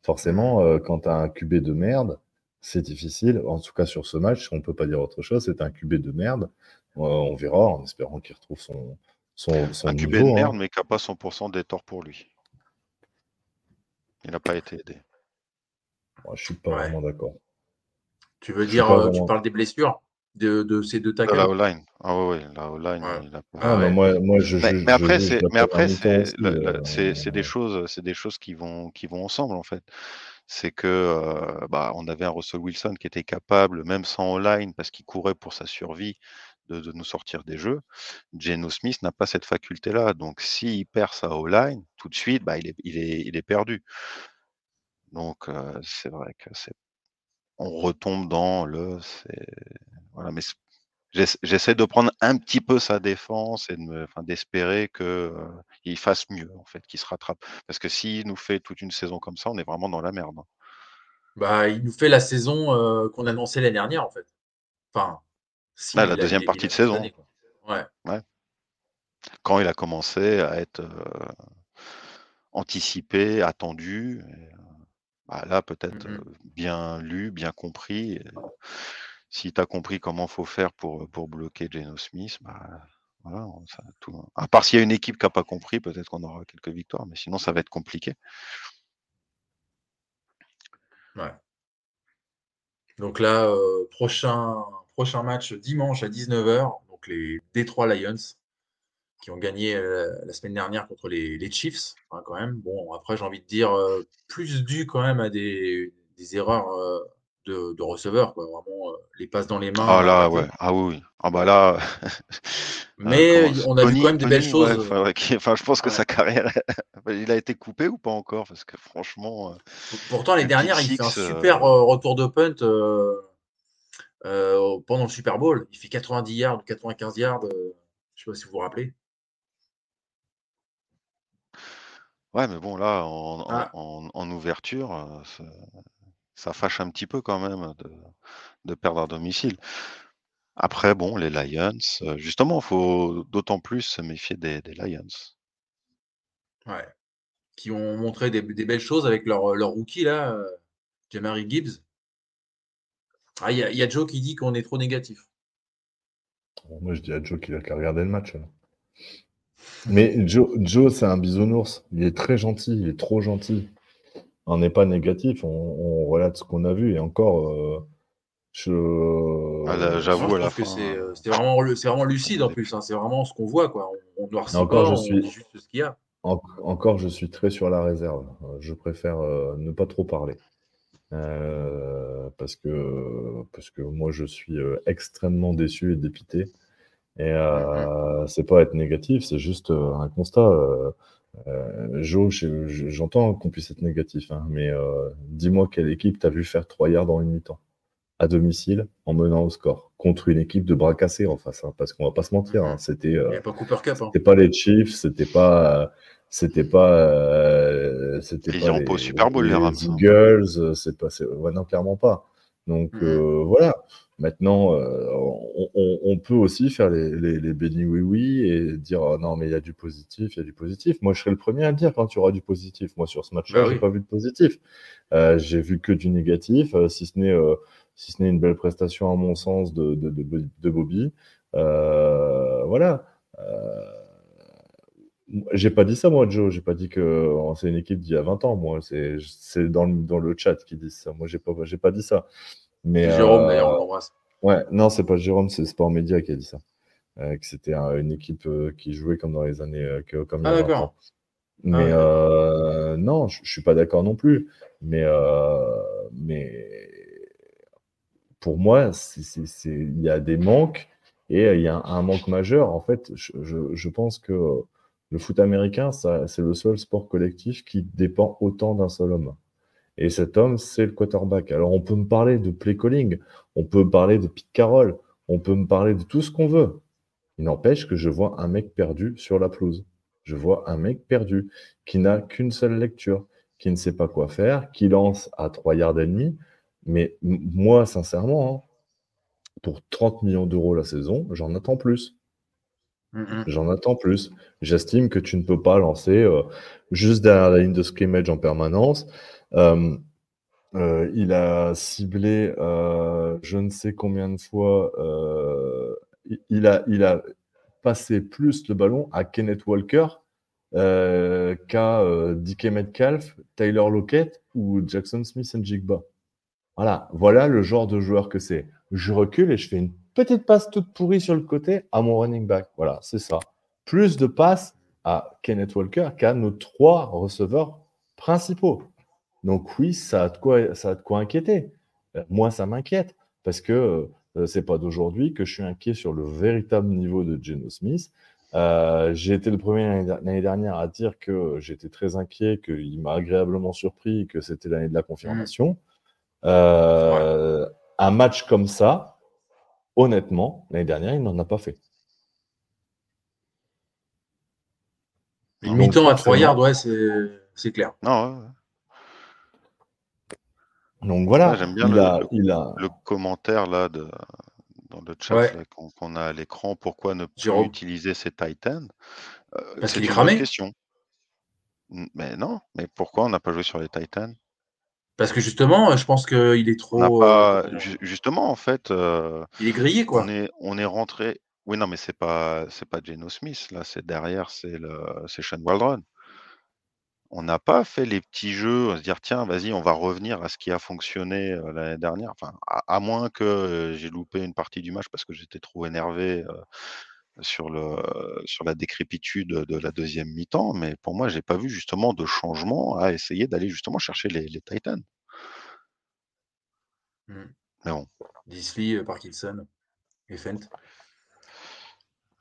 Forcément, euh, quand tu as un QB de merde, c'est difficile. En tout cas, sur ce match, on peut pas dire autre chose. C'est un QB de merde. Euh, on verra en espérant qu'il retrouve son, son, son Un QB niveau. de hein. merde, mais qui n'a pas 100% des torts pour lui. Il n'a pas été aidé. Moi, je suis pas Ouais. vraiment d'accord. Tu veux dire, euh, tu parles des blessures de, de ces deux De tackles la O-line. Ah ouais, ouais, la O-line, Ouais. il a pas. Ah Ah, mais moi, moi, je Mais, après, je c'est, mais après, c'est, aussi, des choses, c'est des choses qui vont, qui vont ensemble en fait. C'est que, euh, bah, on avait un Russell Wilson qui était capable, même sans O-line, parce qu'il courait pour sa survie, de, de nous sortir des jeux. Geno Smith n'a pas cette faculté-là. Donc, s'il perd sa O-line, tout de suite, bah, il est, il est, il est perdu. Donc, euh, c'est vrai que c'est, on retombe dans le, voilà, mais j'essaie de prendre un petit peu sa défense et de d'espérer que euh, fasse mieux en fait, qu'il se rattrape. Parce que s'il nous fait toute une saison comme ça, on est vraiment dans la merde. hein. Bah, il nous fait la saison euh, qu'on annonçait l'année dernière, en fait. Enfin, si, Bah, la il deuxième il- partie il de saison. année. Ouais. Quand il a commencé à être euh, anticipé, attendu, et, euh, bah, là peut-être euh, bien lu, bien compris. et, si tu as compris comment faut faire pour, pour bloquer Geno Smith, bah, voilà, ça, tout, à part s'il y a une équipe qui n'a pas compris, peut-être qu'on aura quelques victoires, mais sinon ça va être compliqué. Ouais. Donc là, euh, prochain, prochain match dimanche à 19h, donc les Detroit Lions qui ont gagné euh, la semaine dernière contre les, les Chiefs, hein, quand même. Bon, après, j'ai envie de dire euh, plus dû quand même à des, des erreurs euh, de, de receveurs, quoi. Vraiment, les passes dans les mains. Ah là, ouais, ah oui. Ah bah là. Mais on a vu Tony- quand même des belles ouais, choses. enfin, ouais, qui- enfin, je pense que sa carrière, il a été coupé ou pas encore? Parce que franchement, Pourtant, les Le dernières, il fait un super retour de punt euh, pendant le Super Bowl. Il fait 90 yards, 95 yards. euh, je sais pas si vous vous rappelez. ouais, mais bon, là, en, Ah. en- en ouverture, euh, ça, ça fâche un petit peu quand même de, de perdre à domicile. Après, bon, les Lions, justement, il faut d'autant plus se méfier des, des Lions. Ouais. Qui ont montré des, des belles choses avec leur, leur rookie, là, Jamari Gibbs. Ah, Il y, a- il y a Joe qui dit qu'on est trop négatif. Bon, Moi, je dis à Joe qu'il a qu'à regarder le match. alors. Mais Joe, Joe c'est un bisounours. Il est très gentil, il est trop gentil. On n'est pas négatif, on, on relate ce qu'on a vu. Et encore, euh, je. Ah, J'avoue, à que fin. c'est euh, euh, c'est vraiment, lucide en plus. hein. C'est vraiment ce qu'on voit. Quoi. On, on noircit Encore, pas, je on suis- juste ce qu'il y a. En- encore, je suis très sur la réserve. Je préfère euh, ne pas trop parler. Euh, parce que, parce que moi, je suis euh, extrêmement déçu et dépité. Et euh, c'est pas être négatif, c'est juste euh, un constat. Euh, j'entends qu'on puisse être négatif, hein, mais dis-moi quelle équipe t'as vu faire 3 yards en une mi-temps à domicile en menant au score contre une équipe de bras cassés en face, hein, parce qu'on va pas se mentir, hein, c'était euh, pas Cooper Cup. hein. c'était pas les Chiefs, c'était pas, c'était pas, euh, c'était pas les, Super Bowl, les hein. Eagles, euh, c'est pas, ouais, non, clairement pas. Donc Mhm. euh, voilà. Maintenant, euh, on, on- on peut aussi faire les, les, les bénis oui oui et dire oh non mais il y a du positif, il y a du positif. Moi, je serai le premier à le dire quand tu auras du positif. Moi, sur ce match-là, Bah j'ai oui. pas vu de positif. Euh, j'ai vu que du négatif, euh, si ce n'est euh, si ce n'est une belle prestation à mon sens de, de, de, de Bobby. Euh, voilà. Euh, j'ai pas dit ça, moi, Joe. J'ai pas dit que euh, c'est une équipe d'il y a 20 ans. Moi, c'est dans le, dans le chat qui dit ça. Moi, j'ai pas, pas dit ça. Mais, Jérôme, euh, d'ailleurs, on l'embrasse. Ouais, non, c'est pas Jérôme, c'est Sport Média qui a dit ça. Euh, que c'était un- une équipe euh, qui jouait comme dans les années. que- comme Ah, a 20 d'accord. ans. Mais euh, non, je, suis pas d'accord non plus. Mais, mais pour moi, il y a des manques et il y a un, un manque majeur. En fait, je, je- je pense que le foot américain, c'est le seul sport collectif qui dépend autant d'un seul homme. Et cet homme, c'est le quarterback. Alors, on peut me parler de play calling, on peut me parler de Pete Carroll, on peut me parler de tout ce qu'on veut. Il n'empêche que je vois un mec perdu sur la pelouse. Je vois un mec perdu qui n'a qu'une seule lecture, qui ne sait pas quoi faire, qui lance à 3 yards et demi. Mais moi, sincèrement, hein, pour 30 millions d'euros la saison, j'en attends plus. Mhm. J'en attends plus. J'estime que tu ne peux pas lancer euh, juste derrière la ligne de scrimmage en permanence. Euh, euh, il a ciblé je ne sais combien de fois. il- a, il a passé plus le ballon à Kenneth Walker qu'à DK Metcalf, Tyler Lockett ou Jackson Smith and Jigba. Voilà, voilà le genre de joueur que c'est. Je recule et je fais une petite passe toute pourrie sur le côté à mon running back. Voilà, c'est ça. Plus de passes à Kenneth Walker qu'à nos trois receveurs principaux. Donc oui, ça a de quoi, ça a de quoi inquiéter. Euh, Moi, ça m'inquiète parce que euh, c'est pas d'aujourd'hui que je suis inquiet sur le véritable niveau de Geno Smith. Euh, j'ai été le premier l'année der- l'année dernière à dire que j'étais très inquiet, qu'il m'a agréablement surpris, et que c'était l'année de la confirmation. Euh, Un match comme ça, honnêtement, l'année dernière, il n'en a pas fait. Une mi-temps à 3 forcément- yards, ouais, c'est c'est clair. Non, ouais. Donc voilà, Ouais, j'aime bien il, le- a, le- il a. le commentaire là de, dans le chat Ouais. qu'on a à l'écran, pourquoi ne plus Jérôme. utiliser ces Titans Euh, Parce C'est qu'il est une cramé. bonne question. Mais non, mais pourquoi on n'a pas joué sur les Titans Parce que justement, je pense qu'il est trop. pas euh, ju- justement en fait, euh, il est grillé, quoi. on est on est rentré. Oui, non, mais c'est pas c'est pas Geno Smith là, c'est derrière, c'est le c'est Sean Waldron. On n'a pas fait les petits jeux, se dire tiens, vas-y, on va revenir à ce qui a fonctionné euh, l'année dernière. Enfin, à, à moins que j'ai loupé une partie du match parce que j'étais trop énervé sur le sur la décrépitude de la deuxième mi-temps. Mais pour moi, j'ai pas vu justement de changement à essayer d'aller justement chercher les, les Titans. Mm. Mais bon, Disley, euh, Parkinson et Fent.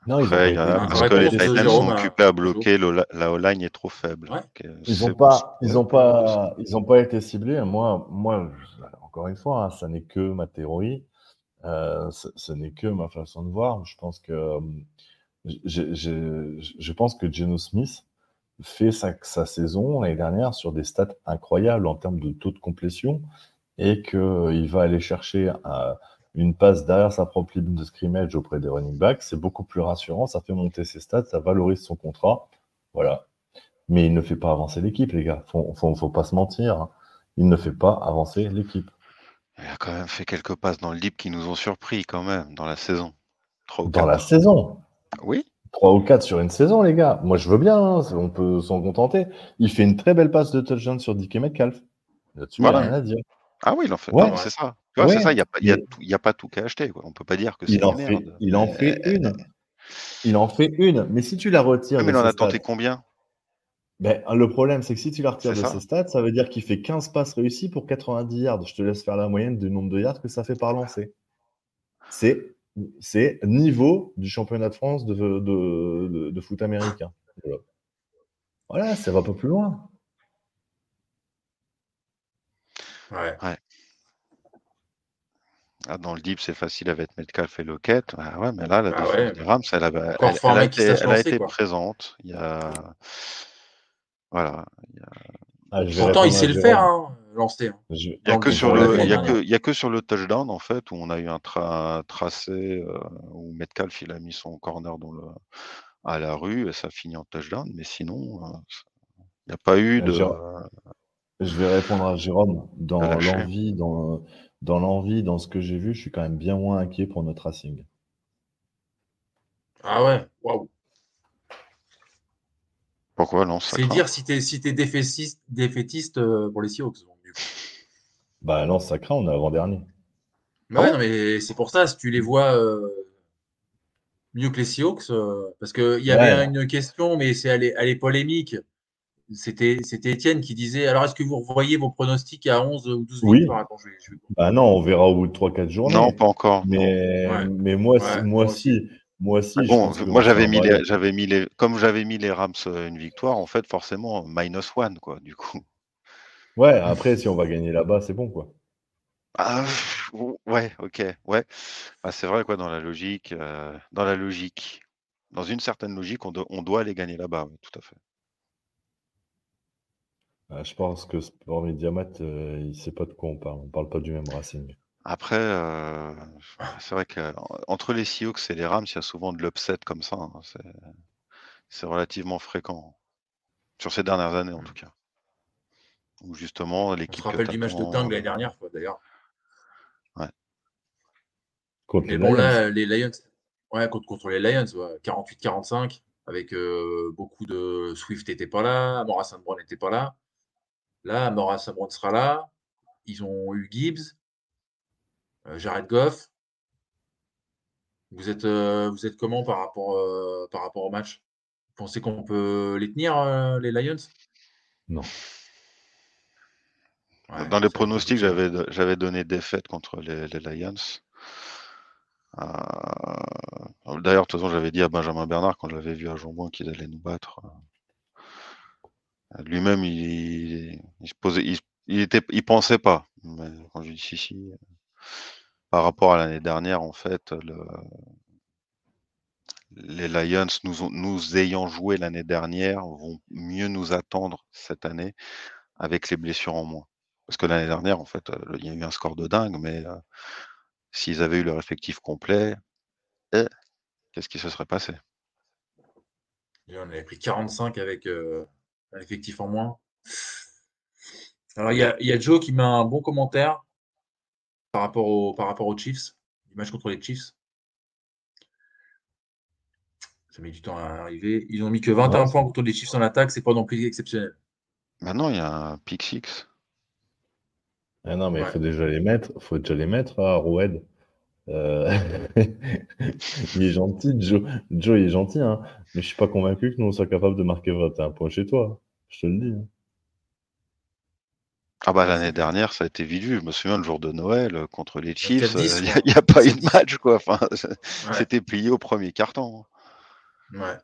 Non, ils ont a- ils parce que les Titans sont à- occupés à bloquer, le- la, O-line est trop faible. Ouais. Ok, Ils n'ont pas, possible. ils ont pas, ils ont pas été ciblés. Moi, moi, je- encore une fois, hein, ça n'est que ma théorie. Euh, ce, n'est que ma façon de voir. Je pense que, euh, je pense que Geno Smith fait sa, sa saison l'année dernière sur des stats incroyables en termes de taux de complétion et qu'il va aller chercher euh, une passe derrière sa propre ligne de scrimmage auprès des running backs. C'est beaucoup plus rassurant. Ça fait monter ses stats, ça valorise son contrat. Voilà. Mais il ne fait pas avancer l'équipe, les gars. Faut, faut pas se mentir. hein. Il ne fait pas avancer l'équipe. Il a quand même fait quelques passes dans le deep qui nous ont surpris quand même dans la saison. Ou Dans la saison. Oui, 3 ou 4 sur une saison, les gars. Moi, je veux bien. hein, On peut s'en contenter. Il fait une très belle passe de touchdown sur DK Metcalf. Là-dessus, il n'y a rien à dire. Ah oui, il en fait. Ouais. non, c'est ça. Tu vois, Ouais. c'est ça. Il n'y a, pas- y a tout- il y a pas tout qu'à acheter. Quoi. On peut pas dire que c'est Il en, fait, il en fait une. Il en fait une. Mais si tu la retires mais il en a tenté combien? Ben, le problème, c'est que si tu la retires de ses stats, ça veut dire qu'il fait 15 passes réussies pour 90 yards. Je te laisse faire la moyenne du nombre de yards que ça fait par lancer. C'est, c'est niveau du championnat de France de, de, de- de foot américain. Voilà. Ça va pas plus loin. Ouais. Ah, Dans le deep, c'est facile avec Metcalf et Lockett. Ah ouais, mais là, la Ah défense ouais. des Rams, elle, a été, elle a été présente. Il y a. Voilà. Ah, Pourtant, il sait le faire, hein, lancer. hein. Je- Il n'y a, que on sur le, a, a que sur touchdown, en fait, où on a eu un, tra- un tracé euh, où Metcalf il a mis son corner dans le, à la rue et ça finit en touchdown. Mais sinon, euh, il n'y a pas eu Euh, de. Jérôme. Je vais répondre à Jérôme. Dans l'envie, dans, dans l'envie, dans ce que j'ai vu, je suis quand même bien moins inquiet pour notre Racing. Ah ouais, waouh. Pourquoi non C'est dire si t'es si t'es défaitiste, défaitiste euh, pour les Seahawks. donc, du coup. Bah non, ça craint, on est avant-dernier. Bah ouais, non, mais c'est pour ça, si tu les vois euh, mieux que les Seahawks, euh, parce qu'il y avait Ouais. une question, mais c'est elle elle est polémique. c'était c'était Étienne qui disait alors est-ce que vous revoyez vos pronostics à 11 ou 12 Oui. victoires? Attends, je vais- je vais- Bah non, on verra au bout de 3-4 journées. Non, pas encore. mais, Ouais. mais moi, moi moi si, moi aussi. Ah Bon, moi j'avais mis les, j'avais mis les, comme j'avais mis les Rams euh, une victoire, en fait, forcément minus one, quoi, du coup. Ouais, après, si on va gagner là-bas, c'est bon, quoi. Ah, ouais, ok, ouais. Ah, c'est vrai, quoi, dans la logique, euh, dans la logique, dans une certaine logique, on, do- on doit aller gagner là-bas, ouais, tout à fait. Euh, je pense que Sport Mediamat, euh, il sait pas de quoi on parle. On parle pas du même Racing. Après, euh, c'est vrai que en- entre les Seahawks et les Rams, il y a souvent de l'upset comme ça. hein, C'est, c'est relativement fréquent. Sur ces dernières années, en tout cas. Où justement, On l'équipe se que rappelle du match de t'attends, dingue l'année euh, dernière, quoi, d'ailleurs. Contre Mais les bon, Lions. là, les Lions, ouais, contre, contre les Lions, ouais, 48-45, avec euh, beaucoup de Swift n'était pas là, Amora St. Brown n'était pas là. Là, Amora St. Brown sera là. Ils ont eu Gibbs, Jared Goff. Vous êtes, euh, vous êtes comment par rapport, euh, par rapport au match? Vous pensez qu'on peut les tenir, euh, les Lions? Non. Ouais, Dans les pronostics, j'avais, j'avais donné défaite contre les, les Lions. Euh, D'ailleurs, de toute façon, j'avais dit à Benjamin Bernard quand je l'avais vu à Jambon qu'il allait nous battre. Euh, Lui-même, il, il se posait, il, il était, il pensait pas. Mais quand je dis si, si, par rapport à l'année dernière, en fait, le, les Lions, nous, ayant joué l'année dernière, vont mieux nous attendre cette année avec les blessures en moins. Parce que l'année dernière, en fait, euh, il y a eu un score de dingue, mais euh, s'ils avaient eu leur effectif complet, eh, qu'est-ce qui se serait passé? On avait pris 45 avec euh, un effectif en moins. Alors, il y y a Joe qui met un bon commentaire par rapport, au, par rapport aux Chiefs, du match contre les Chiefs. Ça met du temps à arriver. Ils ont mis que 21 Ouais, points contre les Chiefs en attaque, c'est pas non plus exceptionnel. Maintenant, il y a un pick six. Ah non, mais il Ouais. faut déjà les mettre. faut déjà les mettre à Roued. Euh, il est gentil, Joe. Joe, il est gentil, hein. Mais je suis pas convaincu que nous, on soit capable de marquer 21 points chez toi. Je te le dis. hein. Ah bah l'année dernière, ça a été vite vu. Je me souviens le jour de Noël euh, contre les Chiefs, 4-10, il n'y a, quoi. y a pas eu de 4-10. match quoi. Enfin, Ouais. c'était plié au premier carton. Ouais.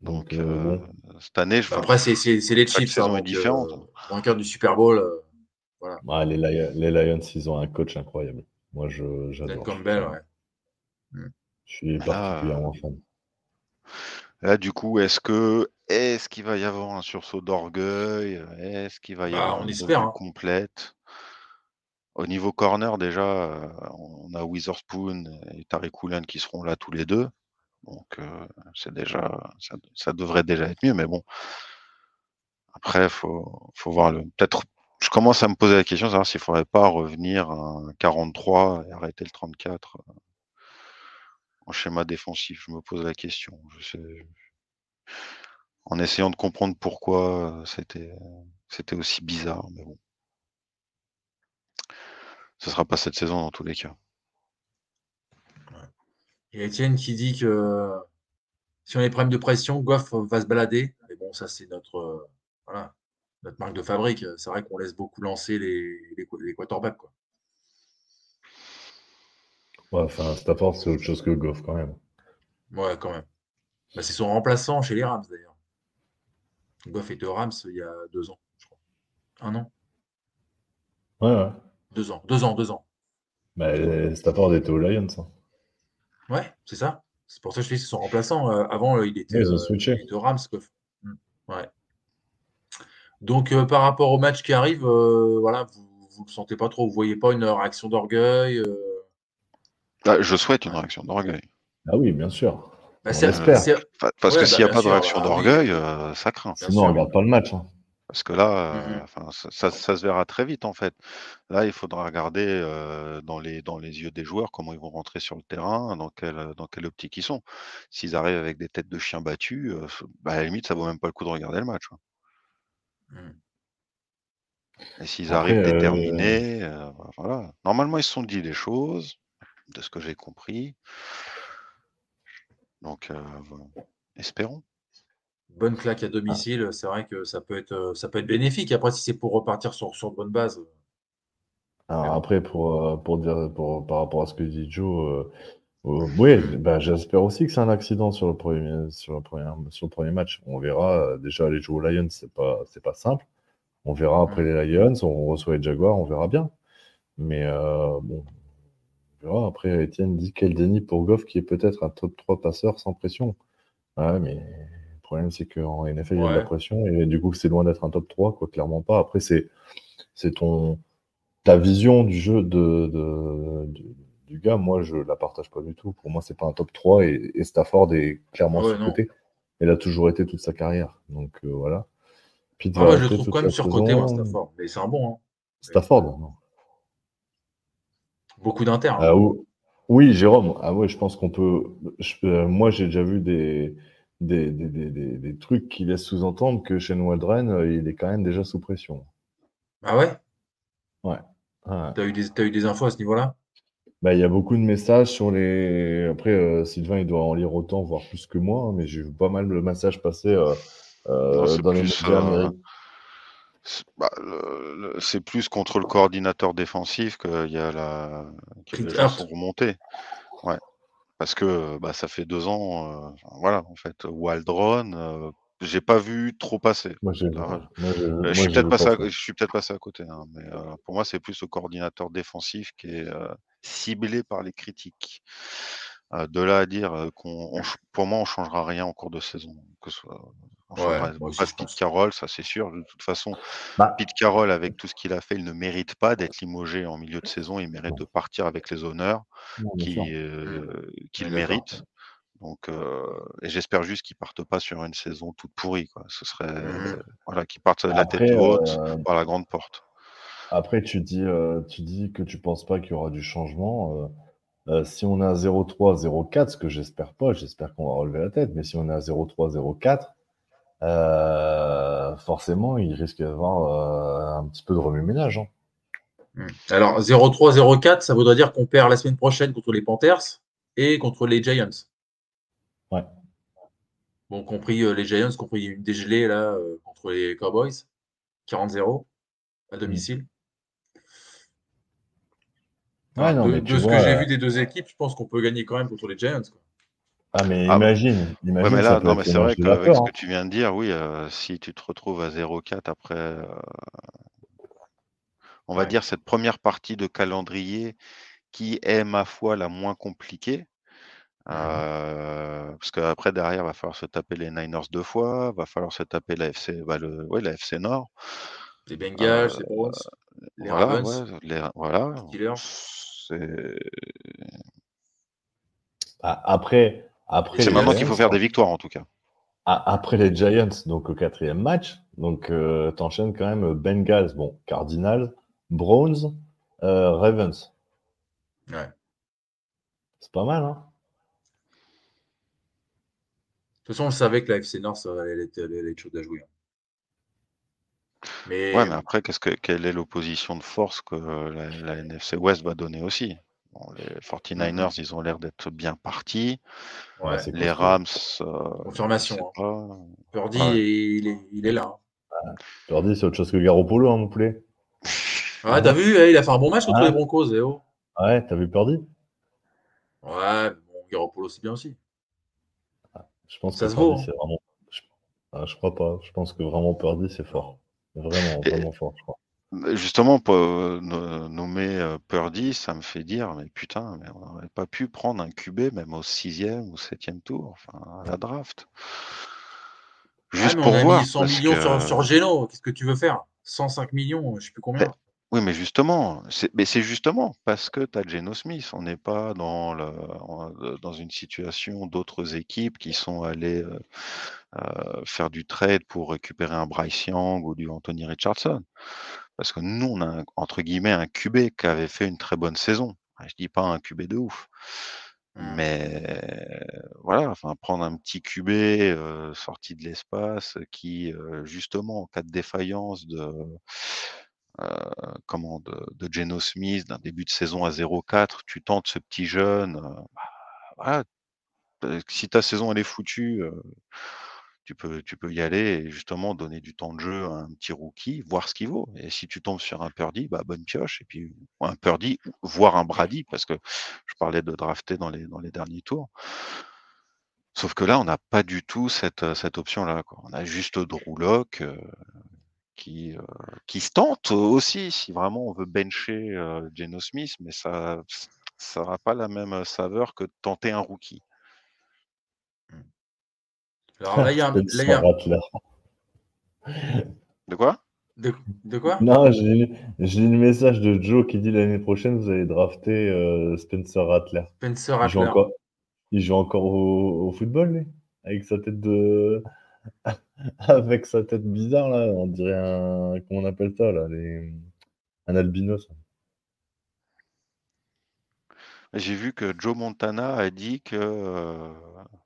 Donc euh, euh, cette année, je Bah, Après, c'est les Chiefs. saison hein, euh, vainqueur du Super Bowl, euh, Ah, les, Lions, les Lions, ils ont un coach incroyable. Moi, j'adore. Campbell, ouais. Je suis Là, particulièrement fan. Là, du coup, est-ce que est-ce qu'il va y avoir un sursaut d'orgueil? Est-ce qu'il va y Bah, avoir on une espère, hein. complète? Au niveau corner, déjà, euh, on a Witherspoon et Tariq Woolen qui seront là tous les deux. Donc, euh, c'est déjà, ça, ça devrait déjà être mieux, mais bon. Après, faut, faut voir le. Peut-être, je commence à me poser la question, de savoir s'il faudrait pas revenir à un 43 et arrêter le 34 euh, en schéma défensif. Je me pose la question. Je sais, en essayant de comprendre pourquoi euh, c'était, c'était aussi bizarre, mais bon. Ce sera pas cette saison dans tous les cas. Il y a Étienne qui dit que si on a des problèmes de pression, Goff va se balader. Mais bon, ça, c'est notre, euh, voilà, notre marque de fabrique. C'est vrai qu'on laisse beaucoup lancer les, les, les quarterbacks. Quoi. Ouais, enfin, Stafford, c'est autre chose que Goff quand même. Ouais, quand même. Bah, c'est son remplaçant chez les Rams, d'ailleurs. Goff était aux Rams il y a deux ans, je crois. Un an Ouais, ouais. Deux ans. Deux ans, deux ans. Bah, Stafford était aux Lions. hein. Ouais, c'est ça. C'est pour ça que je dis que c'est son remplaçant. Euh, avant, euh, il était, Ouais, ils ont euh, switché. il était aux Rams. Goff. Mm. Ouais. Donc, euh, par rapport au match qui arrive, euh, voilà, vous ne le sentez pas trop. Vous voyez pas une réaction d'orgueil. euh, Ah, je souhaite une réaction d'orgueil. Ah oui, bien sûr. Bah, c'est- Parce Ouais, que bah, s'il n'y a bien pas de réaction bah, oui. d'orgueil, euh, ça craint. Sinon, on regarde pas le match. hein. Parce que là, euh, Mhm. enfin, ça, ça- ça se verra très vite en fait. Là, il faudra regarder euh, dans, les, dans les yeux des joueurs comment ils vont rentrer sur le terrain, dans quelle, dans quelle optique ils sont. S'ils arrivent avec des têtes de chiens battus, euh, bah, à la limite, ça vaut même pas le coup de regarder le match. hein. Mm. Et s'ils arrivent euh, déterminés, euh, voilà. Normalement, ils se sont dit les choses, de ce que j'ai compris. Donc, euh, voilà. espérons. Bonne claque à domicile, c'est vrai que ça peut être, ça peut être bénéfique. Après, si c'est pour repartir sur, sur de bonnes bases. Alors après, pour, pour dire pour, par rapport à ce que dit Joe, oui, bah, j'espère aussi que c'est un accident sur le premier, sur le premier, sur le premier match. On verra. Déjà, aller jouer aux Lions, c'est pas, c'est pas simple. On verra après les Lions, on reçoit les Jaguars, on verra bien. Mais bon, on verra. Après, Étienne dit quel déni pour Goff qui est peut-être un top 3 passeur sans pression. Ouais, mais le problème, c'est qu'en NFL, il y a de la pression et du coup, c'est loin d'être un top 3, quoi, clairement pas. Après, c'est, ton, ta vision du jeu de, de, du gars. Moi, je la partage pas du tout. Pour moi, c'est pas un top 3 et, Stafford est clairement ouais, côté Il a toujours été toute sa carrière. Donc euh, voilà. Ah je le trouve quand même surcoté, moi, Stafford. Mais c'est un bon. Hein. Stafford, non. Beaucoup d'internes. Ah, oui, Jérôme. Ah ouais, je pense qu'on peut. Euh, moi, j'ai déjà vu des, des, des, des, des trucs qui laissent sous-entendre que Shane Waldron, euh, il est quand même déjà sous pression. Ah ouais? Ouais. ouais. T'as eu, des, as eu des infos à ce niveau-là? Bah, il y a beaucoup de messages sur les. Après, euh, Sylvain, il doit en lire autant, voire plus que moi, hein, mais j'ai vu pas mal de messages passer euh, euh, dans les médias américains. Bah, c'est plus contre le coordinateur défensif qu'il y a la sont remontés. Ouais. Parce que bah, ça fait deux ans, voilà, en fait, Waldron, j'ai pas vu trop passer. Moi, je suis peut-être passé, à... je suis peut-être passé à côté, hein, mais pour moi, c'est plus le coordinateur défensif qui est ciblé par les critiques. De là à dire qu'on, pour moi, on changera rien en cours de saison. Que ce soit, on Pete Carroll, ça c'est sûr. De toute façon, bah Pete Carroll, avec tout ce qu'il a fait, il ne mérite pas d'être limogé en milieu de saison. Il mérite de partir avec les honneurs qu'il qui mérite. Donc, et j'espère juste qu'ils partent pas sur une saison toute pourrie. Quoi. Ce serait mmh voilà, qu'ils partent la tête haute par la grande porte. Après, tu dis, euh, tu dis que tu penses pas qu'il y aura du changement. Euh, euh, si on est à 0,3, 0,4, ce que j'espère pas, j'espère qu'on va relever la tête, mais si on est à 0,3, 0,4, forcément, il risque d'y avoir un petit peu de remue-ménage. Hein. Mmh. Alors, 0,3, 0,4, ça voudrait dire qu'on perd la semaine prochaine contre les Panthers et contre les Giants. Ouais. Bon, compris les Giants, compris une dégelée là contre les Cowboys, 40-0 à domicile de, ce que j'ai vu des deux équipes, je pense qu'on peut gagner quand même contre les Giants. Ah, mais ah, imagine. imagine là, non, mais c'est vrai qu'avec ce que hein. tu viens de dire, oui, euh, si tu te retrouves à 0-4 après, euh, on va dire, cette première partie de calendrier qui est, ma foi, la moins compliquée. Euh, parce qu'après, derrière, il va falloir se taper les Niners deux fois, il va falloir se taper la FC, bah, le, ouais, la FC Nord. Les Bengals, les Browns, les Ravens, les, voilà. Ah, après, après c'est maintenant qu'il faut faire des victoires en tout cas. Après les Giants, donc au quatrième match, donc euh, t'enchaînes quand même Bengals, bon, Cardinal, Browns, euh, Ravens. Ouais. C'est pas mal, hein De toute façon, on savait que la FC North, elle était, elle était chaude à jouer. Hein. Mais... Ouais, mais après, qu'est-ce que, quelle est l'opposition de force que la, NFC West va donner aussi? Les 49ers, mmh ils ont l'air d'être bien partis. Ouais, les Rams. Euh, Confirmation. Hein. Purdy, il, est, il, est, là. Hein. Purdy, c'est autre chose que Garoppolo, hein, mon poulet. Ouais, t'as vu, eh, il a fait un bon match contre les Broncos, eh oh. Ouais, t'as vu Purdy? Ouais, bon, Garoppolo, c'est bien aussi. Je pense ça que se vaut. Hein. Vraiment... Je... Ah, je crois pas. Je pense que vraiment Purdy, c'est fort. Vraiment, vraiment fort, je crois. Justement, pour euh, nommer euh, Purdy, ça me fait dire, mais putain, mais on n'aurait pas pu prendre un QB même au sixième ou septième tour, enfin à la draft. Juste pour on a voir. Mis 100 millions sur, sur Geno, qu'est-ce que tu veux faire? 105 millions, je sais plus combien. Oui, mais justement, c'est, mais c'est justement parce que tu as Geno Smith. On n'est pas dans, le, dans une situation d'autres équipes qui sont allées euh, euh, faire du trade pour récupérer un Bryce Young ou du Anthony Richardson. Parce que nous, on a entre guillemets un QB qui avait fait une très bonne saison. Je dis pas un QB de ouf. Mmh. Mais voilà, enfin, prendre un petit QB euh, sorti de l'espace qui, justement, en cas de défaillance de, comment, de, de Geno Smith, d'un début de saison à 0-4, tu tentes ce petit jeune. Euh, bah, voilà, si ta saison elle est foutue, tu peux, tu peux y aller et justement donner du temps de jeu à un petit rookie, voir ce qu'il vaut. Et si tu tombes sur un Purdy, bah, bonne pioche. Et puis, un Purdy, voire un Brady, parce que je parlais de drafter dans les, dans les derniers tours. Sauf que là, on n'a pas du tout cette, cette option-là. On a juste Drew Lock euh, qui, euh, qui se tente aussi, si vraiment on veut bencher euh, Geno Smith, mais ça n'aura pas la même saveur que de tenter un rookie. Alors là, il y a un. Spencer là, y a-. De quoi? De, de quoi? Non, j'ai lu le message de Joe qui dit l'année prochaine, vous allez drafter euh, Spencer Rattler. Spencer Il joue Rattler. encore, il joue encore au, au football, lui? Avec sa tête de. Avec sa tête bizarre, là. On dirait un. Comment on appelle ça, là les... Un albinos. J'ai vu que Joe Montana a dit que. euh,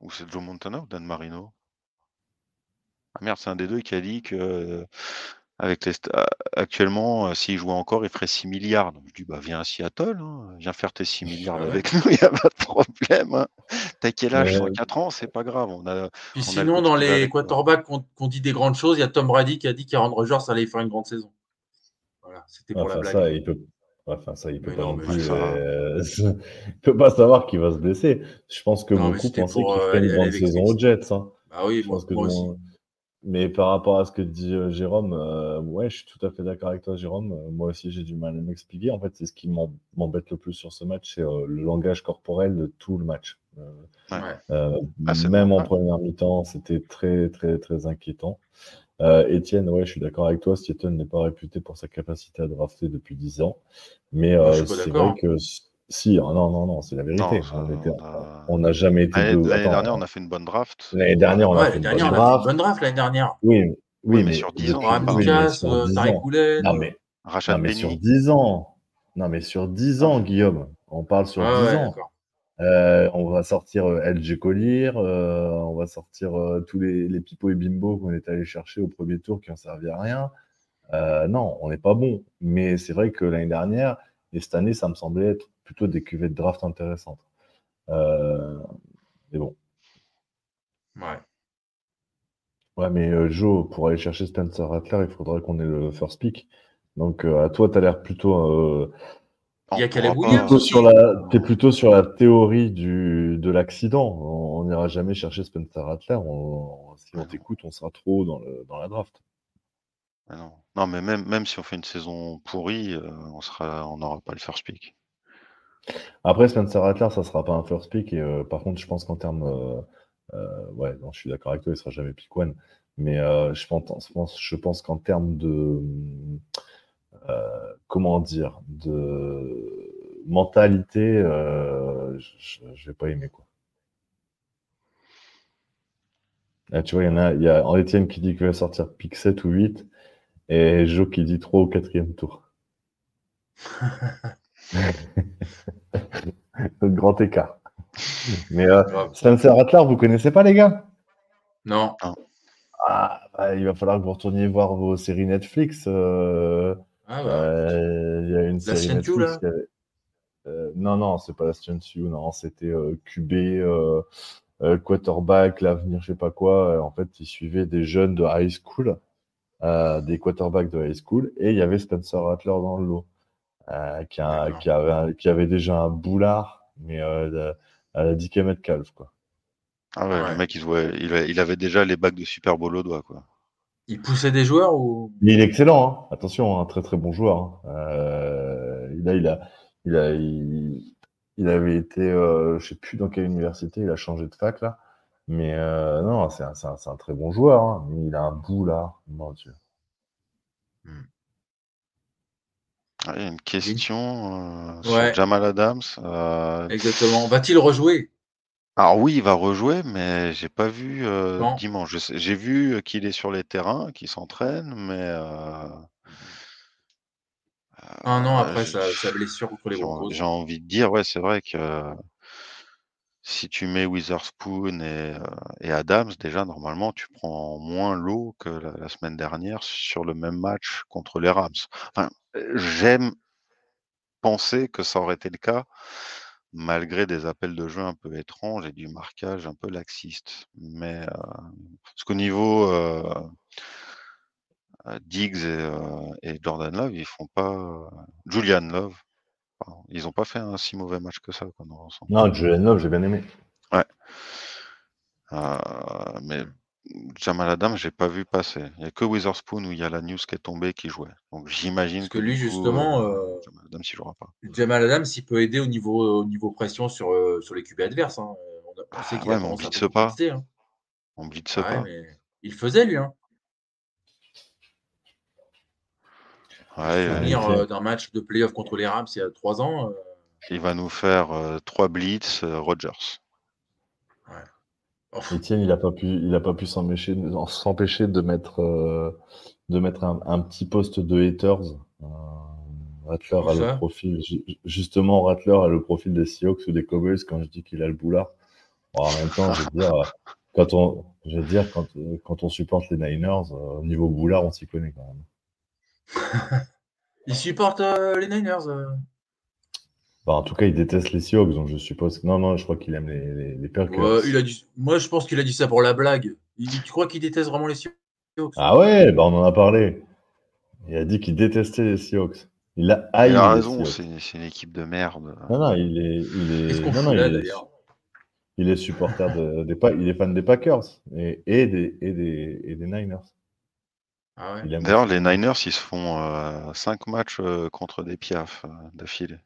Ou c'est Joe Montana ou Dan Marino? Ah merde, c'est un des deux qui a dit que. Avec les actuellement, euh, s'il jouait encore, il ferait 6 milliards. Donc je dis, bah viens à Seattle, hein, viens faire tes 6 milliards ouais. avec nous, il n'y a pas de problème. hein. T'as quel âge? Ouais. 104 ans, c'est pas grave. On a, Puis on a le sinon, dans les avec, quoi. quarterbacks qu'on dit des grandes choses, il y a Tom Brady qui a dit qu'Aaron Rodgers allait faire une grande saison. Voilà, c'était pour la blague. ça, il peut. Enfin, ça, il peut Mais pas non, plus. ça- euh, il peut pas savoir qu'il va se blesser. Je pense que Non, beaucoup c'était pensaient pour, qu'il euh, ferait une grande saison aux Jets. hein. Bah oui, Je moi, pense que moi aussi. Mais par rapport à ce que dit euh, Jérôme, euh, ouais, je suis tout à fait d'accord avec toi, Jérôme. Euh, moi aussi, j'ai du mal à m'expliquer. En fait, c'est ce qui m'em- m'embête le plus sur ce match, c'est euh, le langage corporel de tout le match. Euh, Ouais. Euh, Ah, même en première mi-temps, c'était très, très, très inquiétant. Euh, Étienne, ouais, je suis d'accord avec toi. Seattle n'est pas réputé pour sa capacité à drafter depuis 10 ans. Mais euh, c'est vrai que si, ah, non, non, non, c'est la vérité. Non, ça, on était- on n'a jamais été. L'année de- dernière, on a fait une bonne draft. L'année dernière, on a fait dernière, bonne on a fait une draft. bonne draft l'année dernière. Oui, oui, Oui, mais mais sur 10 ans, oui, mais Lucas, sur euh, 10 Tariq ans. Houlen. Non, mais, Rachad non, mais sur Penny. 10 ans. Non, mais sur 10 ans, Ah. Guillaume. On parle sur Ouais, 10 ouais, ans. Euh, on va sortir euh, LG Collier, euh, on va sortir euh, tous les, les pipo et bimbo qu'on est allé chercher au premier tour qui n'ont servi à rien. Euh, non, on n'est pas bon. Mais c'est vrai que l'année dernière et cette année, ça me semblait être plutôt des cuvées de draft intéressantes. Euh, mais bon. Ouais. Ouais, mais euh, Joe, pour aller chercher Spencer Rattler, il faudrait qu'on ait le first pick. Donc, euh, à toi, tu as l'air plutôt, Il y a Caleb Williams la, t'es plutôt sur la théorie du, de l'accident. On n'ira jamais chercher Spencer Rattler. On- si on t'écoute, on sera trop dans, le, dans la draft. Ah non. Non, mais même, même si on fait une saison pourrie, euh, on n'aura pas le first pick. Après, Spencer Rattler, ça sera pas un first pick. Et, euh, par contre, je pense qu'en termes. euh, euh, ouais, non, je suis d'accord avec toi, il sera jamais pick one. Mais je pense, je pense, pense qu'en termes de. comment dire De mentalité, je, je vais pas aimer quoi. Là, tu vois, il y en a, il y a Etienne qui dit qu'il va sortir pick 7 ou 8 et Joe qui dit 3 au quatrième tour. Le grand écart. Mais euh. Spencer Rattler, vous connaissez pas les gars? Non. ah, bah, Il va falloir que vous retourniez voir vos séries Netflix. euh, Ah, bah. euh, Il y a une série You, Netflix. là qui avait- euh, non, non, c'est pas la You, non, c'était euh, QB, euh, euh, quarterback, l'avenir, je sais pas quoi. En fait, ils suivaient des jeunes de high school, euh, des quarterbacks de high school, et il y avait Spencer Rattler dans le lot, euh, qui, a- D'accord. qui avait, un- qui avait déjà un boulard, mais euh, à la 10 km calve, quoi. Ah ouais, Ouais. le mec, il, jouait, il, a- il avait déjà les bacs de Super Bowl au doigt, quoi. Il poussait des joueurs ou? Mais il est excellent, hein. attention, un très très bon joueur. hein. Euh, il, a, il, a, il, a, il, il avait été, euh, je sais plus dans quelle université, il a changé de fac là. Mais euh, non, c'est un, très bon joueur, hein. mais il a un bout là, mon Dieu. Ah, il y a une question euh, Ouais. sur Jamal Adams. euh, Exactement. Va-t-il rejouer? Alors oui, il va rejouer, mais j'ai pas vu euh, dimanche. J'ai vu qu'il est sur les terrains, qu'il s'entraîne, mais Un an euh, après sa, sa blessure contre les Broncos. j'ai envie de dire, ouais, c'est vrai que si tu mets Witherspoon et, euh, et Adams, déjà normalement tu prends moins l'eau que la, semaine dernière sur le même match contre les Rams. Euh, j'aime penser que ça aurait été le cas malgré des appels de jeu un peu étranges et du marquage un peu laxiste. Mais euh, parce qu'au niveau euh, euh, Diggs et, Jordan Love, ils font pas Julian Love, ils n'ont pas fait un si mauvais match que ça Non, Julian Love, j'ai bien aimé. Ouais. mais Jamal Adams, j'ai pas vu passer. Il n'y a que Witherspoon où il y a la news qui est tombée qui jouait. Donc j'imagine que, lui, justement, euh, euh, Jamal Adams, il jouera pas. Jamal Adams, il peut aider au niveau, au niveau pression sur, euh, sur les QB adverses. Hein. On, on, sait ah qu'il ouais, on blitz pas. Hein. On blitz pas. il faisait, lui. Hein. Ouais, venir d'un match de playoff contre les Rams il y a trois ans. Il va nous faire trois blitz Rogers. Etienne, il n'a pas pu, il a pas pu s'empêcher, de mettre, euh, de mettre un, petit poste de haters. Euh, Rattler a le profil, justement, Rattler a le profil des Seahawks ou des Cowboys quand je dis qu'il a le boulard. en même temps, je veux dire, quand on, je veux dire, quand, quand on supporte les Niners, euh, au niveau boulard, on s'y connaît quand même. Il supporte les Niners. Bah, en tout cas, il déteste les Seahawks, donc je suppose. Non, non, je crois qu'il aime les, les, il a dit... Moi, je pense qu'il a dit ça pour la blague. Il... Tu crois qu'il déteste vraiment les Seahawks? Ah ouais, bah on en a parlé. Il a dit qu'il détestait les Seahawks. Il a haï. Il a raison, c'est une équipe de merde. Non, non, il est, il est, non, non, il, est... il est supporter de, des il est fan des Packers et, et, des, et, des, et des Niners. Ah ouais. D'ailleurs, les Niners, ils se font 5 euh, matchs euh, contre des piafs euh, d'affilée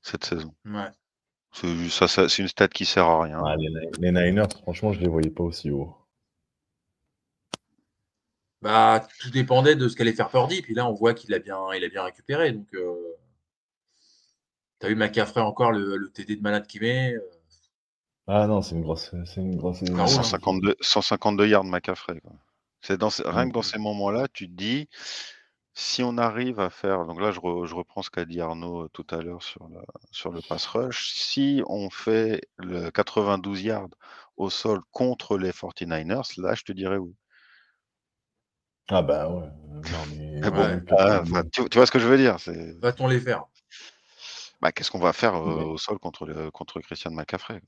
cette saison. Ouais. C'est, ça, c'est une stat qui sert à rien. Ah, les, Niners, franchement, je les voyais pas aussi haut. Bah, tout dépendait de ce qu'allait faire Purdy. Puis là, on voit qu'il a bien, il a bien récupéré. Donc, euh... t'as vu McCaffrey encore le, TD de malade qui met. Euh. Ah non, c'est une grosse, c'est une grosse. 152, 152 yards McCaffrey. Quoi. C'est dans, rien que dans ces moments-là, tu te dis, si on arrive à faire, donc là je, reprends ce qu'a dit Arnaud tout à l'heure sur, sur le pass rush, si on fait le 92 yards au sol contre les 49ers, là je te dirais oui. Ah bah ouais. Ah, tu, vois ce que je veux dire Va-t-on les faire? Bah, Qu'est-ce qu'on va faire euh, au sol contre, le, contre Christian McCaffrey?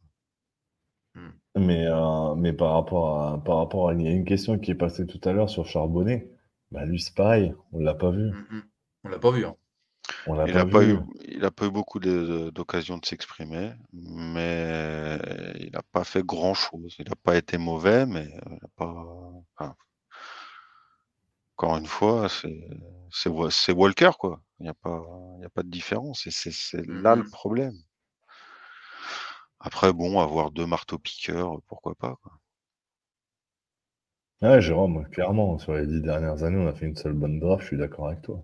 Mais, euh, mais par rapport à, par rapport à, il y a une question qui est passée tout à l'heure sur Charbonnet. Bah, lui, c'est pareil, on l'a pas vu. On mmh, mmh. On l'a pas vu. Hein. il n'a pas, eu, pas eu beaucoup d'occasions de, s'exprimer, mais il n'a pas fait grand-chose. Il n'a pas été mauvais, mais pas. encore une fois, c'est Walker, quoi. Il n'y a, pas, a pas de différence, et c'est là le problème. Après, bon, avoir deux marteaux-piqueurs, pourquoi pas, quoi. Ouais, Jérôme, clairement, sur les dix dernières années, on a fait une seule bonne draft, je suis d'accord avec toi.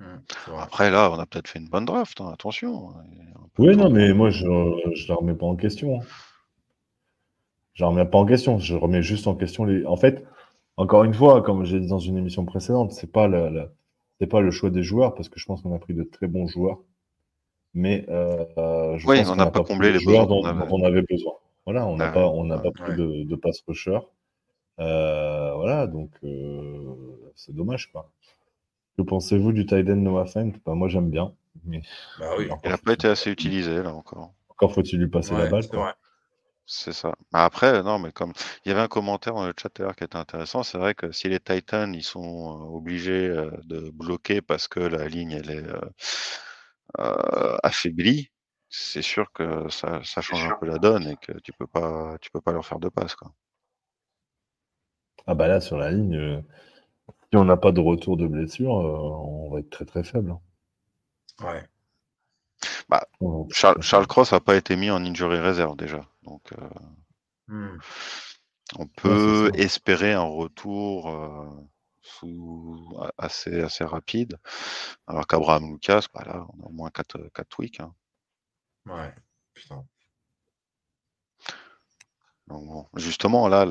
Mmh, Après, là, on a peut-être fait une bonne draft, hein, attention. Hein, oui, non, mais moi, je ne la remets pas en question. Hein. Je ne remets pas en question, je remets juste en question les. En fait, encore une fois, comme j'ai dit dans une émission précédente, c'est pas le, pas le choix des joueurs, parce que je pense qu'on a pris de très bons joueurs. Mais euh, je oui, on n'a pas, comblé les joueurs dont, on avait besoin. Voilà, on n'a pas, on n'a pas pris de, de pass rusher. Euh, voilà, donc euh, c'est dommage, quoi. Que pensez-vous du Tiden Noah Fent bah, Moi, j'aime bien. Mais... Bah oui. Il n'a pas été assez utilisé, là, encore. Encore faut-il lui passer la balle. C'est ça. Bah, après, non, mais comme il y avait un commentaire dans le chat qui était intéressant, c'est vrai que si les Titans ils sont euh, obligés de bloquer parce que la ligne elle est affaiblie, c'est sûr que ça, ça, change un peu la donne et que tu peux pas tu peux pas leur faire de passe quoi. Ah bah là, sur la ligne, euh, si on n'a pas de retour de blessure, euh, on va être très très faible. Hein. Ouais. Bah, Charles, Cross n'a pas été mis en injury reserve déjà. Donc, euh, hmm. on peut espérer un retour assez, assez rapide. Alors qu'Abraham Lucas, bah là, on a au moins 4, weeks. Hein. Ouais, putain justement, là,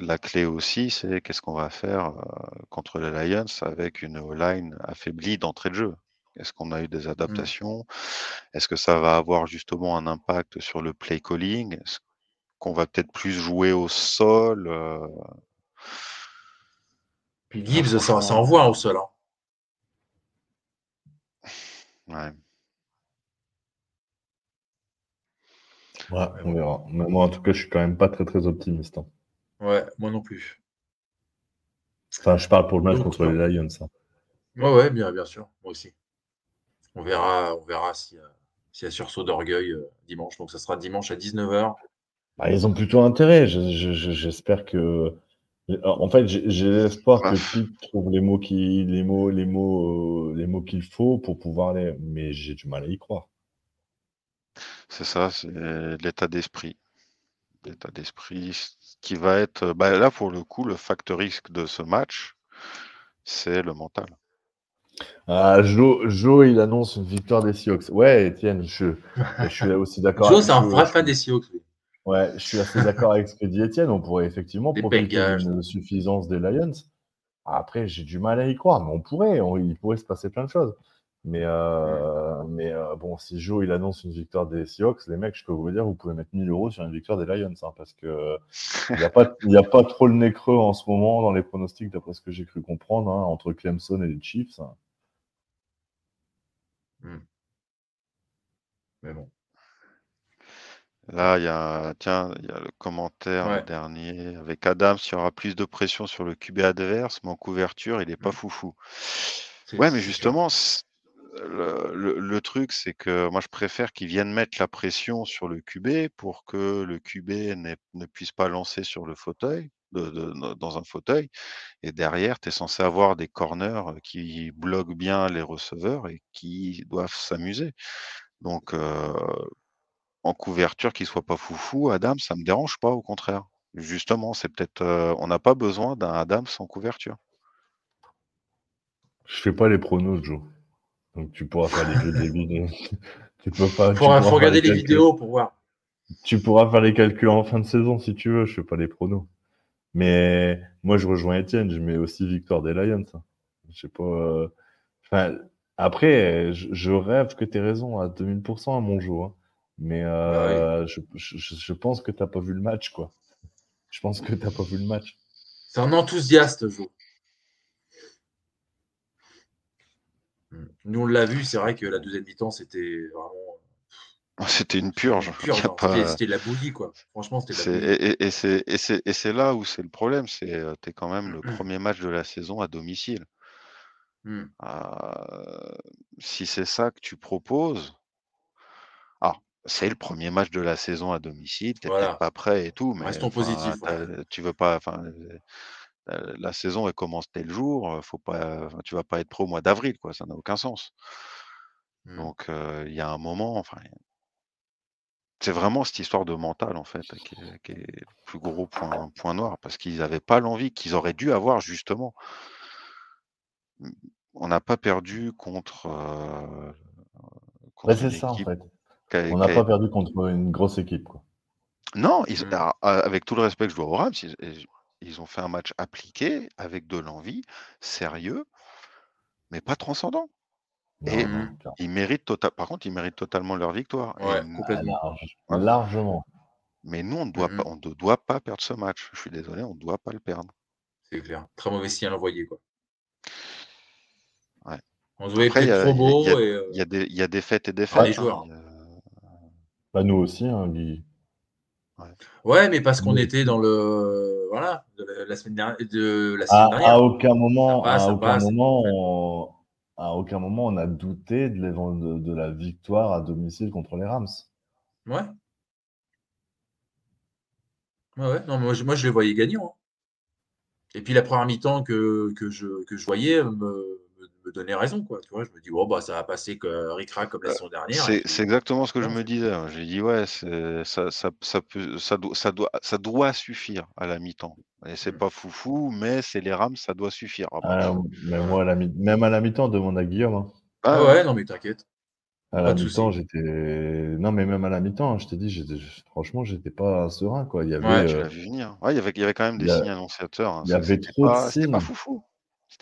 la, clé aussi, c'est qu'est-ce qu'on va faire euh, contre les Lions avec une line affaiblie d'entrée de jeu? Est-ce qu'on a eu des mmh. adaptations? Est-ce que ça va avoir justement un impact sur le play calling? Est-ce qu'on va peut-être plus jouer au sol euh? Puis Gibbs, ça, envoie au sol. Ouais. Ouais, on verra. Mais moi, en tout cas, je suis quand même pas très très optimiste. hein. Ouais, moi non plus. Enfin, je parle pour le match Donc, contre non. les Lions. hein. Ouais, ouais, bien, bien sûr. Moi aussi. On verra, on verra s'il y a, s'il y a sursaut d'orgueil euh, dimanche. Donc, ça sera dimanche à 19h. Bah, ils ont plutôt intérêt. Je- je- je- J'espère que. En fait, j'ai l'espoir que. Pete trouve les mots qui, les mots, les mots, euh, les mots qu'il faut pour pouvoir les. Mais j'ai du mal à y croire. C'est ça, c'est l'état d'esprit. L'état d'esprit qui va être. Bah, là, pour le coup, le facteur risque de ce match, c'est le mental. Ah, Joe, Joe, il annonce une victoire des Seahawks. Ouais, Étienne, je, je suis là aussi d'accord. Joe, c'est un vrai fan des Seahawks. Ouais, je suis assez d'accord avec ce que dit Étienne. On pourrait effectivement Des profiter d'une suffisance des Lions. Après, j'ai du mal à y croire, mais on pourrait. on- il pourrait se passer plein de choses. Mais, euh, mais euh, bon, si Joe il annonce une victoire des Seahawks, les mecs, je peux vous dire, vous pouvez mettre 1000 euros sur une victoire des Lions, hein, parce que il n'y a, pas- il y a pas trop le nez creux en ce moment dans les pronostics, d'après ce que j'ai cru comprendre, hein, entre Clemson et les Chiefs. hein. Mais bon. Là, il y a, tiens, il y a le commentaire Ouais. dernier avec Adams, il y aura plus de pression sur le QB adverse, mais en couverture, il n'est pas foufou. C'est- Ouais, mais c'est sûr. justement, le, le- le truc, c'est que moi, je préfère qu'ils viennent mettre la pression sur le QB pour que le QB n'ait- ne puisse pas lancer sur le fauteuil, de- de- dans un fauteuil. Et derrière, tu es censé avoir des corners qui bloquent bien les receveurs et qui doivent s'amuser. Donc, euh, en couverture, qu'il soit pas foufou, Adams, ça me dérange pas, au contraire. Justement, c'est peut-être, euh, on n'a pas besoin d'un Adams en couverture. Je fais pas les pronos, Joe. Donc tu pourras faire les des vidéos. tu peux pas. tu Faut, pourras faut faire regarder les calculs. vidéos pour voir. Tu pourras faire les calculs en fin de saison si tu veux. Je fais pas les pronos. Mais moi, je rejoins Étienne. Je mets aussi victoire des Lions. hein. Je sais pas. euh, Enfin, après, je, je rêve que tu aies raison à 2000% à mon jeu. hein. Mais euh, je, je, je pense que t'as pas vu le match, quoi. Je pense que t'as pas vu le match. C'est un enthousiaste, Joe. Hmm. Nous, on l'a vu, c'est vrai que la deuxième mi-temps, c'était vraiment. C'était une purge. hein. pas- C'était- de la bouillie, quoi. Franchement, c'était et, et- et c'est et c'est- et c'est là où c'est le problème, c'est euh, t'es quand même le Mm-hmm. premier match de la saison à domicile. Hmm. Euh, si c'est ça que tu proposes, ah, c'est le premier match de la saison à domicile, t'es Voilà. peut-être pas prêt et tout, mais Restons positifs, tu veux pas, euh, la saison elle commence tel jour, euh, faut pas, tu vas pas être pro au mois d'avril, quoi, ça n'a aucun sens. Hmm. Donc euh, il y a un moment, enfin, c'est vraiment cette histoire de mental en fait qui est, qui est le plus gros point, point noir parce qu'ils n'avaient pas l'envie qu'ils auraient dû avoir justement. On n'a pas perdu contre, euh, contre Ouais, c'est ça, en fait. On n'a a- pas perdu contre une grosse équipe, quoi. Non, ils- Mm. alors, avec tout le respect que je dois aux Rams, ils, ont fait un match appliqué avec de l'envie, sérieux, mais pas transcendant. Non, Et- non. Ils méritent tota- par contre, ils méritent totalement leur victoire. Et Ouais, n- complètement. Large- Ouais. largement. mais nous, on ne doit pas, on ne doit pas perdre ce match. Je suis désolé, on ne doit pas le perdre. C'est clair. Très mauvais signal envoyé, quoi. Ouais. On se voyait Après, il y peut-être a- trop beau il y a- et. Il y a des, il y a des fêtes et des fêtes. les joueurs. hein. Bah, nous aussi, hein, Guy. Ouais, mais parce qu'on Oui. était dans le. Voilà, de la, semaine dernière. De la À, semaine à dernière. aucun moment, passe, à aucun passe. moment, on, à aucun moment, on a douté de, de, de la victoire à domicile contre les Rams. Ouais. Ouais, ouais. Non, moi, je, moi, je les voyais gagnants. hein. Et puis la première mi-temps que, que, je, que je voyais me, me, donnait raison, quoi. Tu vois, je me dis, bon, bah, ça va passer que ric-rac comme la saison dernière. C'est puis- c'est exactement ce que je me disais. hein. J'ai dit, ouais, c'est- ça, ça, ça, peut, ça, doit, ça, doit, ça doit suffire à la mi-temps. Et c'est Mm. pas foufou, mais c'est les Rams, ça doit suffire. Ah, bah, Ah, mais moi, à la mi- même à la mi-temps, demande à Guillaume. hein. ah, Ah ouais, non, mais t'inquiète. À Pas la de mi-temps, j'étais. Non, mais même à la mi-temps, hein, je t'ai dit, j'étais- franchement, j'étais pas serein, quoi. Il y avait, Ouais, tu euh, l'as vu venir. Ouais, il y avait, il y avait quand même des a- signes annonciateurs. hein. il y avait c'était trop de pas- C'était pas signes. foufou.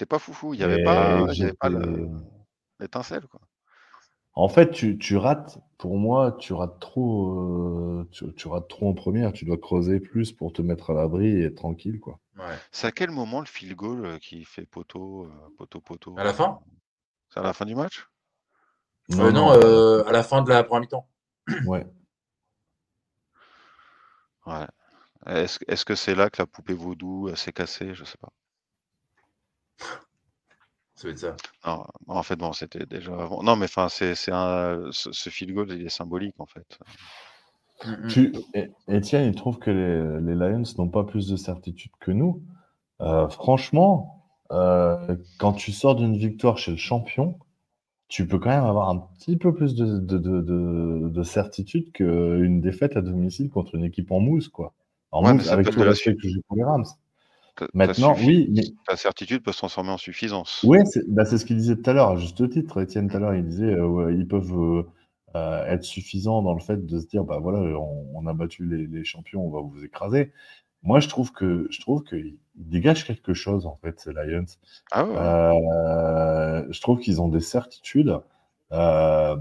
C'était pas foufou. Il n'y avait pas, avait l'étincelle. quoi. En fait, tu, tu rates, pour moi, tu rates trop, euh, tu, tu rates trop en première. Tu dois creuser plus pour te mettre à l'abri et être tranquille, quoi. Ouais. C'est à quel moment le field goal euh, qui fait poteau, euh, poteau, poteau? À la fin? C'est à la fin du match? Euh, Non, euh, à la fin de la première mi-temps. Ouais. Ouais. Est-ce est-ce que c'est là que la poupée vaudou s'est cassée? Je sais pas. Ça va être ça. Non, en fait, bon, c'était déjà avant. Non, mais enfin, c'est c'est un ce field goal, il est symbolique, en fait. Tu, et- Étienne, il trouve que les, les Lions n'ont pas plus de certitude que nous. Euh, franchement, euh, quand tu sors d'une victoire chez le champion, tu peux quand même avoir un petit peu plus de, de, de, de, de certitude qu'une défaite à domicile contre une équipe en mousse, quoi. En Ouais, mais mousse, ça avec tout le respect que j'ai pour les Rams. Ta ta Maintenant, suffi oui, mais ta certitude peut se transformer en suffisance. C'est bah, c'est ce qu'il disait tout à l'heure, à juste titre. Étienne, tout à l'heure, il disait euh, ouais, ils peuvent euh, euh, être suffisants dans le fait de se dire bah voilà, on, on a battu les, les champions, on va vous écraser. Moi, je trouve que je trouve qu'ils dégagent quelque chose en fait, ces Lions. Ah ouais. Euh, je trouve qu'ils ont des certitudes euh,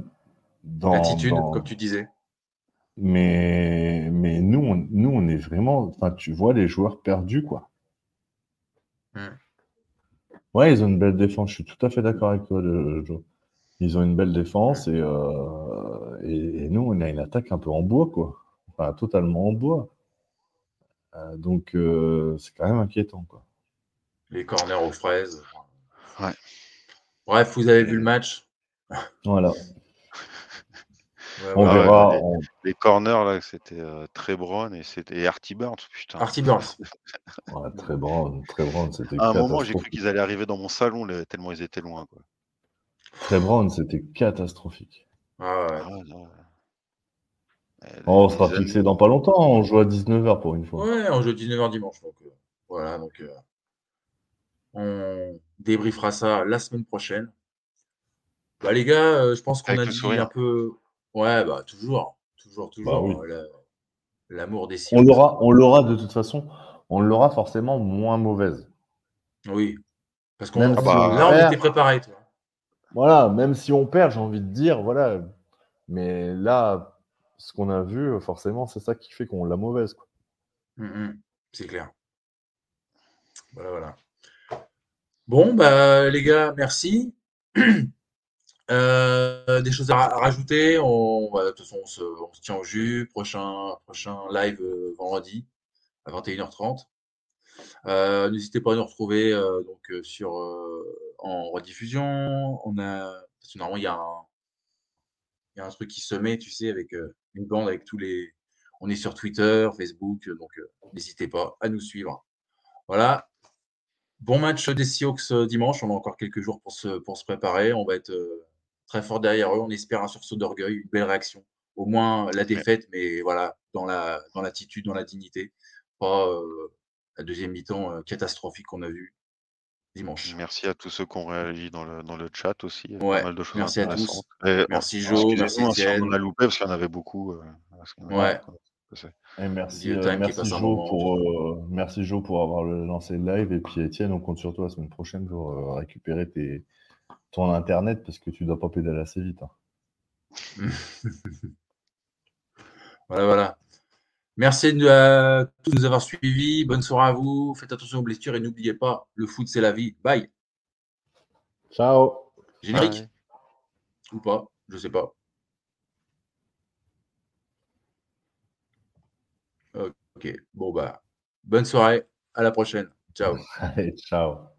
dans, Attitude, dans- comme tu disais. mais mais nous, on, nous, on est vraiment. Enfin, tu vois les joueurs perdus, quoi. Hmm. Ouais, ils ont une belle défense. Je suis tout à fait d'accord avec toi, le- Joe. Ils ont une belle défense et, euh, et, et nous, on a une attaque un peu en bois, quoi. Enfin, totalement en bois. Euh, donc, euh, c'est quand même inquiétant, quoi. Les corners aux fraises. Ouais. Bref, vous avez vu le match. Voilà. On Ah ouais, verra. les- on- Les corners, là, c'était euh, très Brown et c'était et Artie Burns, putain. Artie Burns. ouais, très bon, très bon, c'était À un moment, j'ai cru qu'ils allaient arriver dans mon salon, le- tellement ils étaient loin, quoi. Très c'était catastrophique. Ah ouais. Ah, non. Euh, On sera fixé dans pas longtemps. On joue à 19h pour une fois. Ouais, on joue 19h dimanche. Donc, euh, voilà, donc euh, on débriefera ça la semaine prochaine. Bah, les gars, euh, je pense qu'on a dit sourire. un peu. Ouais, bah toujours, toujours, toujours. Bah oui. la- L'amour des On Seahawks. l'aura, on l'aura de toute façon. On l'aura forcément moins mauvaise. Oui. Parce qu'on si là, on on était préparés, toi. Voilà, même si on perd, j'ai envie de dire, voilà. Mais là, ce qu'on a vu, forcément, c'est ça qui fait qu'on l'a mauvaise. Quoi. Mm, mm, c'est clair. Voilà, voilà. Bon, bah, les gars, merci. Euh, des choses à, ra- à rajouter? On, de toute façon, on se, tient au jus. Prochain, live euh, vendredi à 21h30. Euh, n'hésitez pas à nous retrouver euh, donc, sur, en rediffusion. On a, normalement, il y a un, il y a un truc qui se met, tu sais, avec une bande avec tous les. On est sur Twitter, Facebook, donc n'hésitez pas à nous suivre. Voilà. Bon match des Seahawks dimanche. On a encore quelques jours pour se, pour se préparer. On va être très fort derrière eux. On espère un sursaut d'orgueil, une belle réaction. Au moins la défaite, mais voilà, dans la dans l'attitude, dans la dignité. Pas euh, la deuxième mi-temps euh, catastrophique qu'on a vue dimanche. Merci à tous ceux qui ont réagi dans le, dans le chat aussi. Ouais, pas mal de choses merci à tous. Et, Merci Jo, merci excusez-nous hein, si on a loupé parce qu'il y en avait beaucoup. euh, en Ouais. Et merci, euh, merci, Jo moment. pour, euh, merci Jo pour avoir lancé le live. Et puis Étienne, on compte sur toi la semaine prochaine pour euh, récupérer tes, ton internet parce que tu dois pas pédaler assez vite. hein. Voilà, voilà. Merci de à tous nous avoir suivis. Bonne soirée à vous. Faites attention aux blessures et n'oubliez pas, le foot, c'est la vie. Bye. Ciao Générique ou pas Je sais pas. Ok. Bon, bah, bonne soirée. À la prochaine. Ciao. Allez, ciao